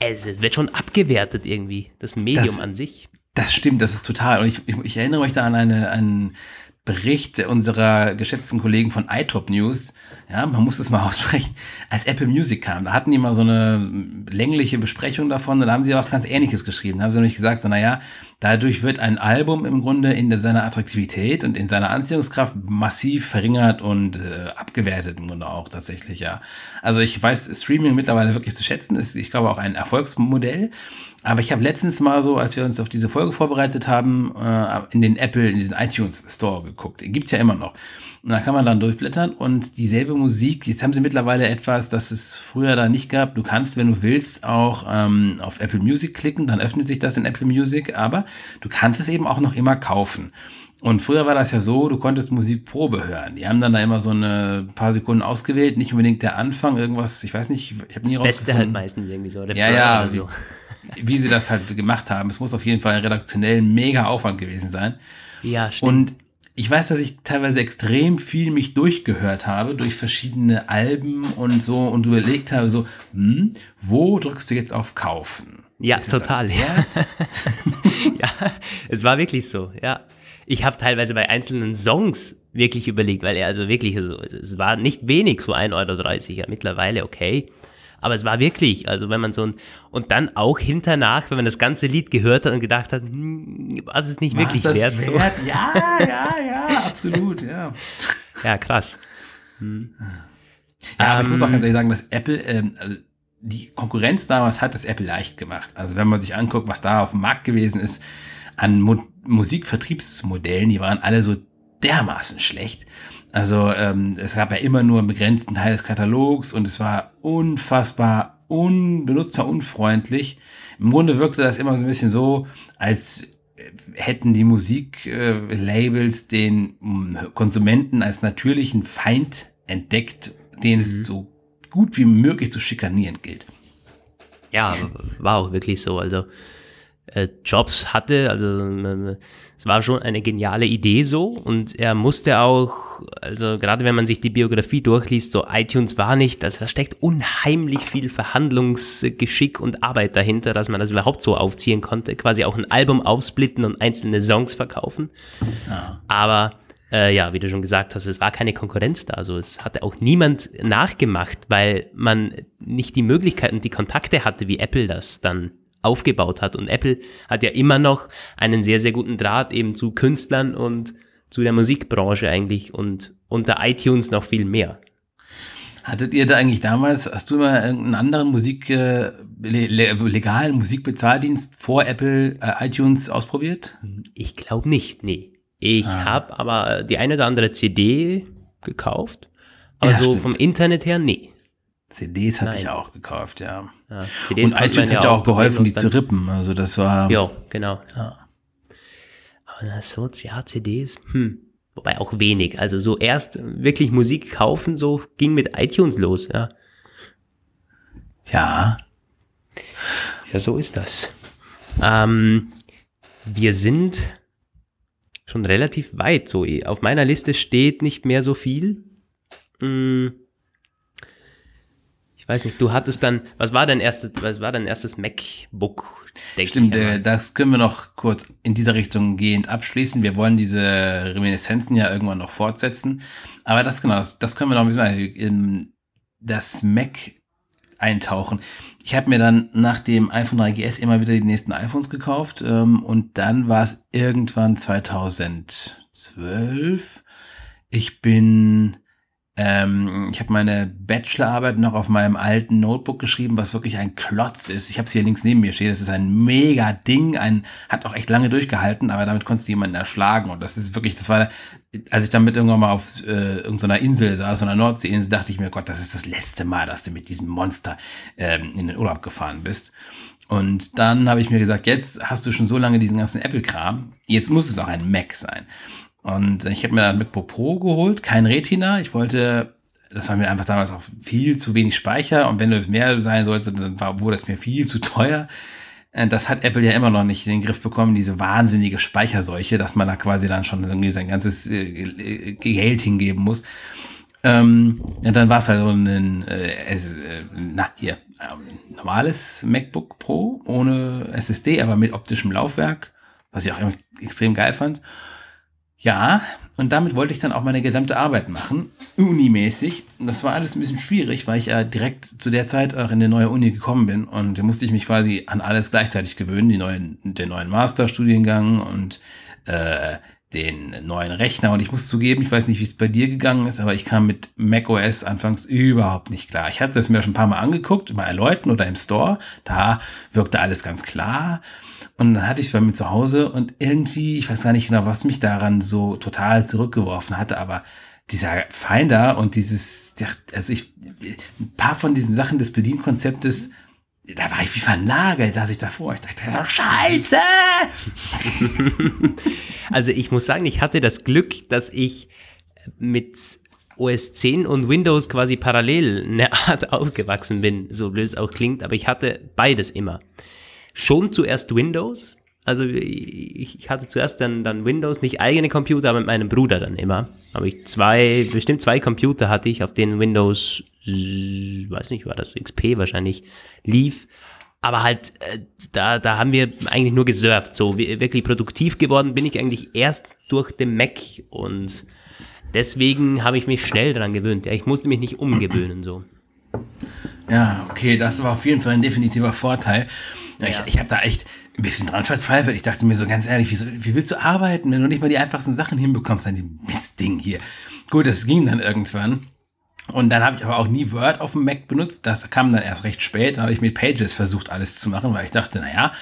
Es wird schon abgewertet irgendwie, das Medium das, an sich. Das stimmt, das ist total. Und ich, ich, ich erinnere mich da an eine, einen Bericht unserer geschätzten Kollegen von iTop News. Ja, man muss es mal <laughs> aussprechen. Als Apple Music kam, da hatten die mal so eine längliche Besprechung davon da haben sie was ganz Ähnliches geschrieben. Da haben sie nämlich gesagt, so, naja, dadurch wird ein Album im Grunde in seiner Attraktivität und in seiner Anziehungskraft massiv verringert und äh, abgewertet im Grunde auch tatsächlich, ja. Also ich weiß, Streaming mittlerweile wirklich zu schätzen ist, ich glaube, auch ein Erfolgsmodell. Aber ich habe letztens mal so, als wir uns auf diese Folge vorbereitet haben, äh, in den Apple, in diesen iTunes Store geguckt. Den gibt's ja immer noch. Und da kann man dann durchblättern und dieselbe Musik, jetzt haben sie mittlerweile etwas, das es früher da nicht gab. Du kannst, wenn du willst, auch ähm, auf Apple Music klicken, dann öffnet sich das in Apple Music, aber du kannst es eben auch noch immer kaufen. Und früher war das ja so, du konntest Musikprobe hören. Die haben dann da immer so eine paar Sekunden ausgewählt, nicht unbedingt der Anfang, irgendwas, ich weiß nicht, ich habe nie Das Beste halt meistens irgendwie so. ja, ja, so <laughs> wie sie das halt gemacht haben. Es muss auf jeden Fall redaktionell mega Aufwand gewesen sein. Ja, stimmt. Und ich weiß, dass ich teilweise extrem viel mich durchgehört habe durch verschiedene Alben und so und überlegt habe so, hm, wo drückst du jetzt auf Kaufen? Ja, total. <laughs> ja, es war wirklich so, ja. Ich habe teilweise bei einzelnen Songs wirklich überlegt, weil er also wirklich, also, es war nicht wenig, so 1,30 Euro, ja, mittlerweile okay. Aber es war wirklich, also wenn man so ein, und dann auch hinternach, wenn man das ganze Lied gehört hat und gedacht hat, hm, was ist nicht wirklich das wert? wert? So. Ja, <laughs> ja, ja, absolut, ja. Ja, krass. Hm. Ja, aber ähm, ich muss auch ganz ehrlich sagen, dass Apple, ähm, also die Konkurrenz damals hat das Apple leicht gemacht. Also wenn man sich anguckt, was da auf dem Markt gewesen ist, an Mu Musikvertriebsmodellen, die waren alle so dermaßen schlecht. Also ähm, es gab ja immer nur einen begrenzten Teil des Katalogs und es war unfassbar unbenutzerunfreundlich. Im Grunde wirkte das immer so ein bisschen so, als hätten die Musiklabels den mm, Konsumenten als natürlichen Feind entdeckt, den es mhm. so gut wie möglich zu schikanieren gilt. Ja, war auch wirklich so. Also äh, Jobs hatte, also es war schon eine geniale Idee so und er musste auch, also gerade wenn man sich die Biografie durchliest, so iTunes war nicht, also da steckt unheimlich viel Verhandlungsgeschick und Arbeit dahinter, dass man das überhaupt so aufziehen konnte, quasi auch ein Album aufsplitten und einzelne Songs verkaufen. Ja. Aber äh, ja, wie du schon gesagt hast, es war keine Konkurrenz da. Also es hatte auch niemand nachgemacht, weil man nicht die Möglichkeit und die Kontakte hatte, wie Apple das dann aufgebaut hat. Und Apple hat ja immer noch einen sehr, sehr guten Draht eben zu Künstlern und zu der Musikbranche eigentlich und unter iTunes noch viel mehr. Hattet ihr da eigentlich damals, hast du immer irgendeinen anderen Musik, äh, legalen Musikbezahldienst vor Apple äh, iTunes ausprobiert? Ich glaube nicht, nee. Ich ah. habe aber die eine oder andere CD gekauft. Also ja, vom Internet her, nee. CDs hatte Nein. ich auch gekauft, ja. ja CDs und iTunes hat ja auch geholfen, die zu rippen. Also das war. Ja, genau. Ja. Aber das so, ja, CDs, hm. Wobei auch wenig. Also so erst wirklich Musik kaufen, so ging mit iTunes los, ja. Ja. Ja, so ist das. Ähm, wir sind schon relativ weit. So auf meiner Liste steht nicht mehr so viel. Hm ich weiß nicht, du hattest dann, was war dein erstes, was war dein erstes MacBook? Stimmt, äh, das können wir noch kurz in dieser Richtung gehend abschließen. Wir wollen diese Reminiszenzen ja irgendwann noch fortsetzen. Aber das genau, das, können wir noch ein bisschen in das Mac eintauchen. Ich habe mir dann nach dem iPhone 3GS immer wieder die nächsten iPhones gekauft ähm, und dann war es irgendwann 2012. Ich bin ähm, ich habe meine Bachelorarbeit noch auf meinem alten Notebook geschrieben, was wirklich ein Klotz ist. Ich habe es hier links neben mir stehen. Das ist ein mega Ding, ein hat auch echt lange durchgehalten, aber damit konntest du jemanden erschlagen. Und das ist wirklich, das war, als ich damit irgendwann mal auf äh, irgendeiner Insel saß, so einer Nordseeinsel, dachte ich mir, Gott, das ist das letzte Mal, dass du mit diesem Monster ähm, in den Urlaub gefahren bist. Und dann habe ich mir gesagt, jetzt hast du schon so lange diesen ganzen Apple-Kram, jetzt muss es auch ein Mac sein. Und ich habe mir dann MacBook Pro geholt, kein Retina. Ich wollte, das war mir einfach damals auch viel zu wenig Speicher und wenn es mehr sein sollte, dann war, wurde es mir viel zu teuer. Äh, das hat Apple ja immer noch nicht in den Griff bekommen, diese wahnsinnige Speicherseuche, dass man da quasi dann schon irgendwie sein ganzes äh, Geld hingeben muss. Ähm, und dann war es halt so ein, äh, äh, na hier, ähm, normales MacBook Pro ohne SSD, aber mit optischem Laufwerk, was ich auch extrem geil fand. Ja, und damit wollte ich dann auch meine gesamte Arbeit machen, unimäßig. Das war alles ein bisschen schwierig, weil ich ja direkt zu der Zeit auch in die neue Uni gekommen bin und da musste ich mich quasi an alles gleichzeitig gewöhnen, die neuen, den neuen Masterstudiengang und äh, den neuen Rechner. Und ich muss zugeben, ich weiß nicht, wie es bei dir gegangen ist, aber ich kam mit macOS anfangs überhaupt nicht klar. Ich hatte es mir schon ein paar Mal angeguckt, bei Leuten oder im Store. Da wirkte alles ganz klar. Und dann hatte ich es bei mir zu Hause und irgendwie, ich weiß gar nicht genau, was mich daran so total zurückgeworfen hatte, aber dieser Finder und dieses, also ich, ein paar von diesen Sachen des Bedienkonzeptes, da war ich wie vernagelt, saß ich davor. Ich dachte, Scheiße! <laughs> also ich muss sagen, ich hatte das Glück, dass ich mit OS 10 und Windows quasi parallel eine Art aufgewachsen bin, so blöd es auch klingt, aber ich hatte beides immer schon zuerst Windows. Also ich hatte zuerst dann, dann Windows, nicht eigene Computer, aber mit meinem Bruder dann immer. Habe ich zwei, bestimmt zwei Computer hatte ich, auf denen Windows, weiß nicht, war das XP wahrscheinlich, lief. Aber halt, äh, da, da haben wir eigentlich nur gesurft. So wirklich produktiv geworden bin ich eigentlich erst durch den Mac und deswegen habe ich mich schnell daran gewöhnt. Ja, ich musste mich nicht umgewöhnen so. Ja, okay, das war auf jeden Fall ein definitiver Vorteil. Ja. Ich, ich habe da echt ein bisschen dran verzweifelt. Ich dachte mir so ganz ehrlich, wie, wie willst du arbeiten, wenn du nicht mal die einfachsten Sachen hinbekommst an dem Mistding hier? Gut, das ging dann irgendwann. Und dann habe ich aber auch nie Word auf dem Mac benutzt. Das kam dann erst recht spät. Da habe ich mit Pages versucht, alles zu machen, weil ich dachte, naja,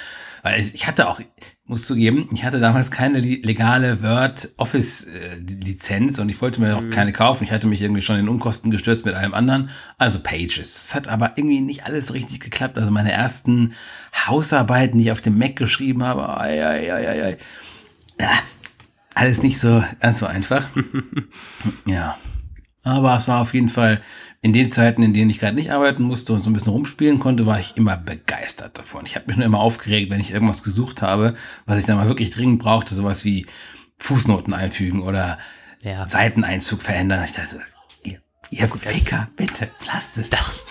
Weil ich hatte auch, muss zugeben, ich hatte damals keine legale Word Office äh, Lizenz und ich wollte mir auch mhm. keine kaufen. Ich hatte mich irgendwie schon in Unkosten gestürzt mit allem anderen. Also Pages. Es hat aber irgendwie nicht alles richtig geklappt. Also meine ersten Hausarbeiten, die ich auf dem Mac geschrieben habe, ai, ai, ai, ai. Ja, alles nicht so ganz so einfach. <laughs> ja. Aber es war auf jeden Fall in den Zeiten, in denen ich gerade nicht arbeiten musste und so ein bisschen rumspielen konnte, war ich immer begeistert davon. Ich habe mich nur immer aufgeregt, wenn ich irgendwas gesucht habe, was ich dann mal wirklich dringend brauchte, sowas wie Fußnoten einfügen oder ja. Seiteneinzug verändern. Ich dachte, ihr, ihr Gut, Ficker, bitte, lasst es. Das,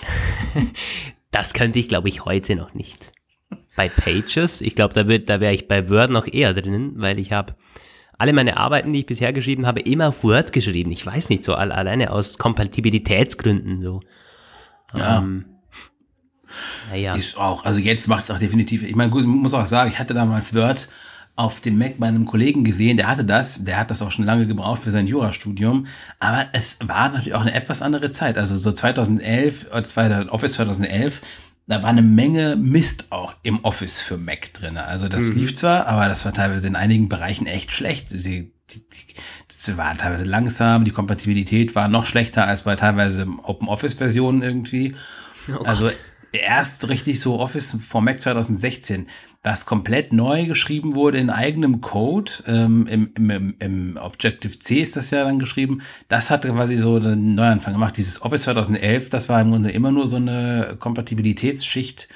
<laughs> das könnte ich, glaube ich, heute noch nicht. Bei Pages, ich glaube, da, da wäre ich bei Word noch eher drinnen, weil ich habe alle meine Arbeiten, die ich bisher geschrieben habe, immer auf Word geschrieben. Ich weiß nicht, so alleine aus Kompatibilitätsgründen so. Ja. Ähm, naja. Ist auch, also jetzt macht es auch definitiv, ich meine, gut, ich muss auch sagen, ich hatte damals Word auf dem Mac bei einem Kollegen gesehen, der hatte das, der hat das auch schon lange gebraucht für sein Jurastudium, aber es war natürlich auch eine etwas andere Zeit, also so 2011, Office 2011, da war eine Menge Mist auch im Office für Mac drin. Also das mhm. lief zwar, aber das war teilweise in einigen Bereichen echt schlecht. Sie, die, die, das war teilweise langsam, die Kompatibilität war noch schlechter als bei teilweise Open Office Versionen irgendwie. Oh also erst so richtig so Office for Mac 2016 was komplett neu geschrieben wurde in eigenem Code, ähm, im, im, im Objective-C ist das ja dann geschrieben, das hat quasi so einen Neuanfang gemacht. Dieses Office 2011, das war im Grunde immer nur so eine Kompatibilitätsschicht,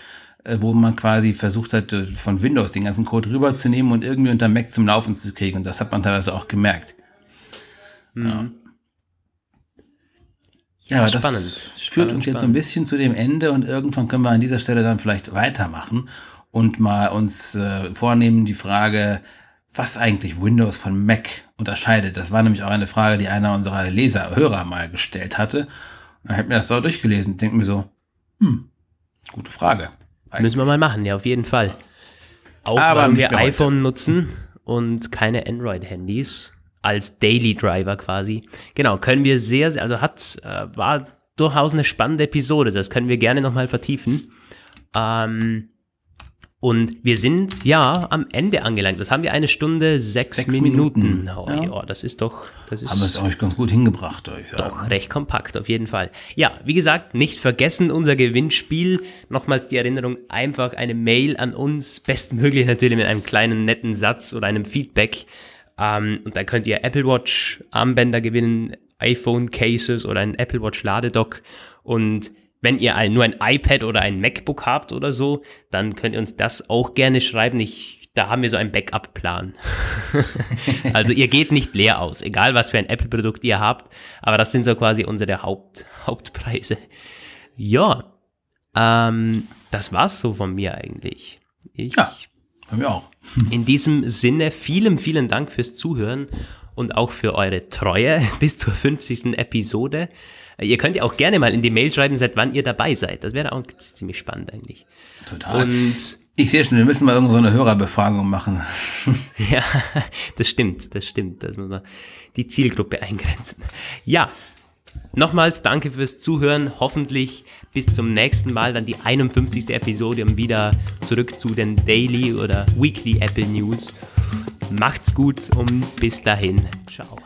äh, wo man quasi versucht hat, äh, von Windows den ganzen Code rüberzunehmen und irgendwie unter Mac zum Laufen zu kriegen. Und das hat man teilweise auch gemerkt. Mhm. Ja. Ja, aber das spannend. führt spannend, uns jetzt so ein bisschen zu dem Ende und irgendwann können wir an dieser Stelle dann vielleicht weitermachen und mal uns äh, vornehmen die Frage, was eigentlich Windows von Mac unterscheidet. Das war nämlich auch eine Frage, die einer unserer Leser, Hörer mal gestellt hatte. Und ich habe mir das so durchgelesen und denke mir so, hm, gute Frage. Eigentlich. Müssen wir mal machen, ja, auf jeden Fall. Auch Aber weil wir iPhone heute. nutzen und keine Android-Handys als Daily Driver quasi. Genau, können wir sehr, sehr also hat, äh, war durchaus eine spannende Episode. Das können wir gerne nochmal vertiefen. Ähm, und wir sind ja am Ende angelangt. Was haben wir? Eine Stunde, sechs, sechs Minuten. Minuten. Oh, ja. ja. das ist doch. Das ist haben wir es euch ganz gut hingebracht, euch. Doch, recht kompakt, auf jeden Fall. Ja, wie gesagt, nicht vergessen unser Gewinnspiel. Nochmals die Erinnerung, einfach eine Mail an uns. Bestmöglich natürlich mit einem kleinen netten Satz oder einem Feedback. Ähm, und da könnt ihr Apple Watch Armbänder gewinnen, iPhone Cases oder ein Apple Watch Ladedock. Und wenn ihr ein, nur ein iPad oder ein MacBook habt oder so, dann könnt ihr uns das auch gerne schreiben. Ich, da haben wir so einen Backup-Plan. <laughs> also ihr geht nicht leer aus, egal was für ein Apple-Produkt ihr habt. Aber das sind so quasi unsere Haupt, Hauptpreise. Ja, ähm, das war's so von mir eigentlich. Ich, ja, von mir auch. <laughs> in diesem Sinne, vielen, vielen Dank fürs Zuhören und auch für eure Treue <laughs> bis zur 50. Episode. Ihr könnt ja auch gerne mal in die Mail schreiben, seit wann ihr dabei seid. Das wäre auch ziemlich spannend eigentlich. Total. Und ich sehe schon, wir müssen mal irgendeine so Hörerbefragung machen. <laughs> ja, das stimmt, das stimmt. Das muss man die Zielgruppe eingrenzen. Ja, nochmals danke fürs Zuhören. Hoffentlich bis zum nächsten Mal, dann die 51. Episode und wieder zurück zu den Daily oder Weekly Apple News. Macht's gut und bis dahin. Ciao.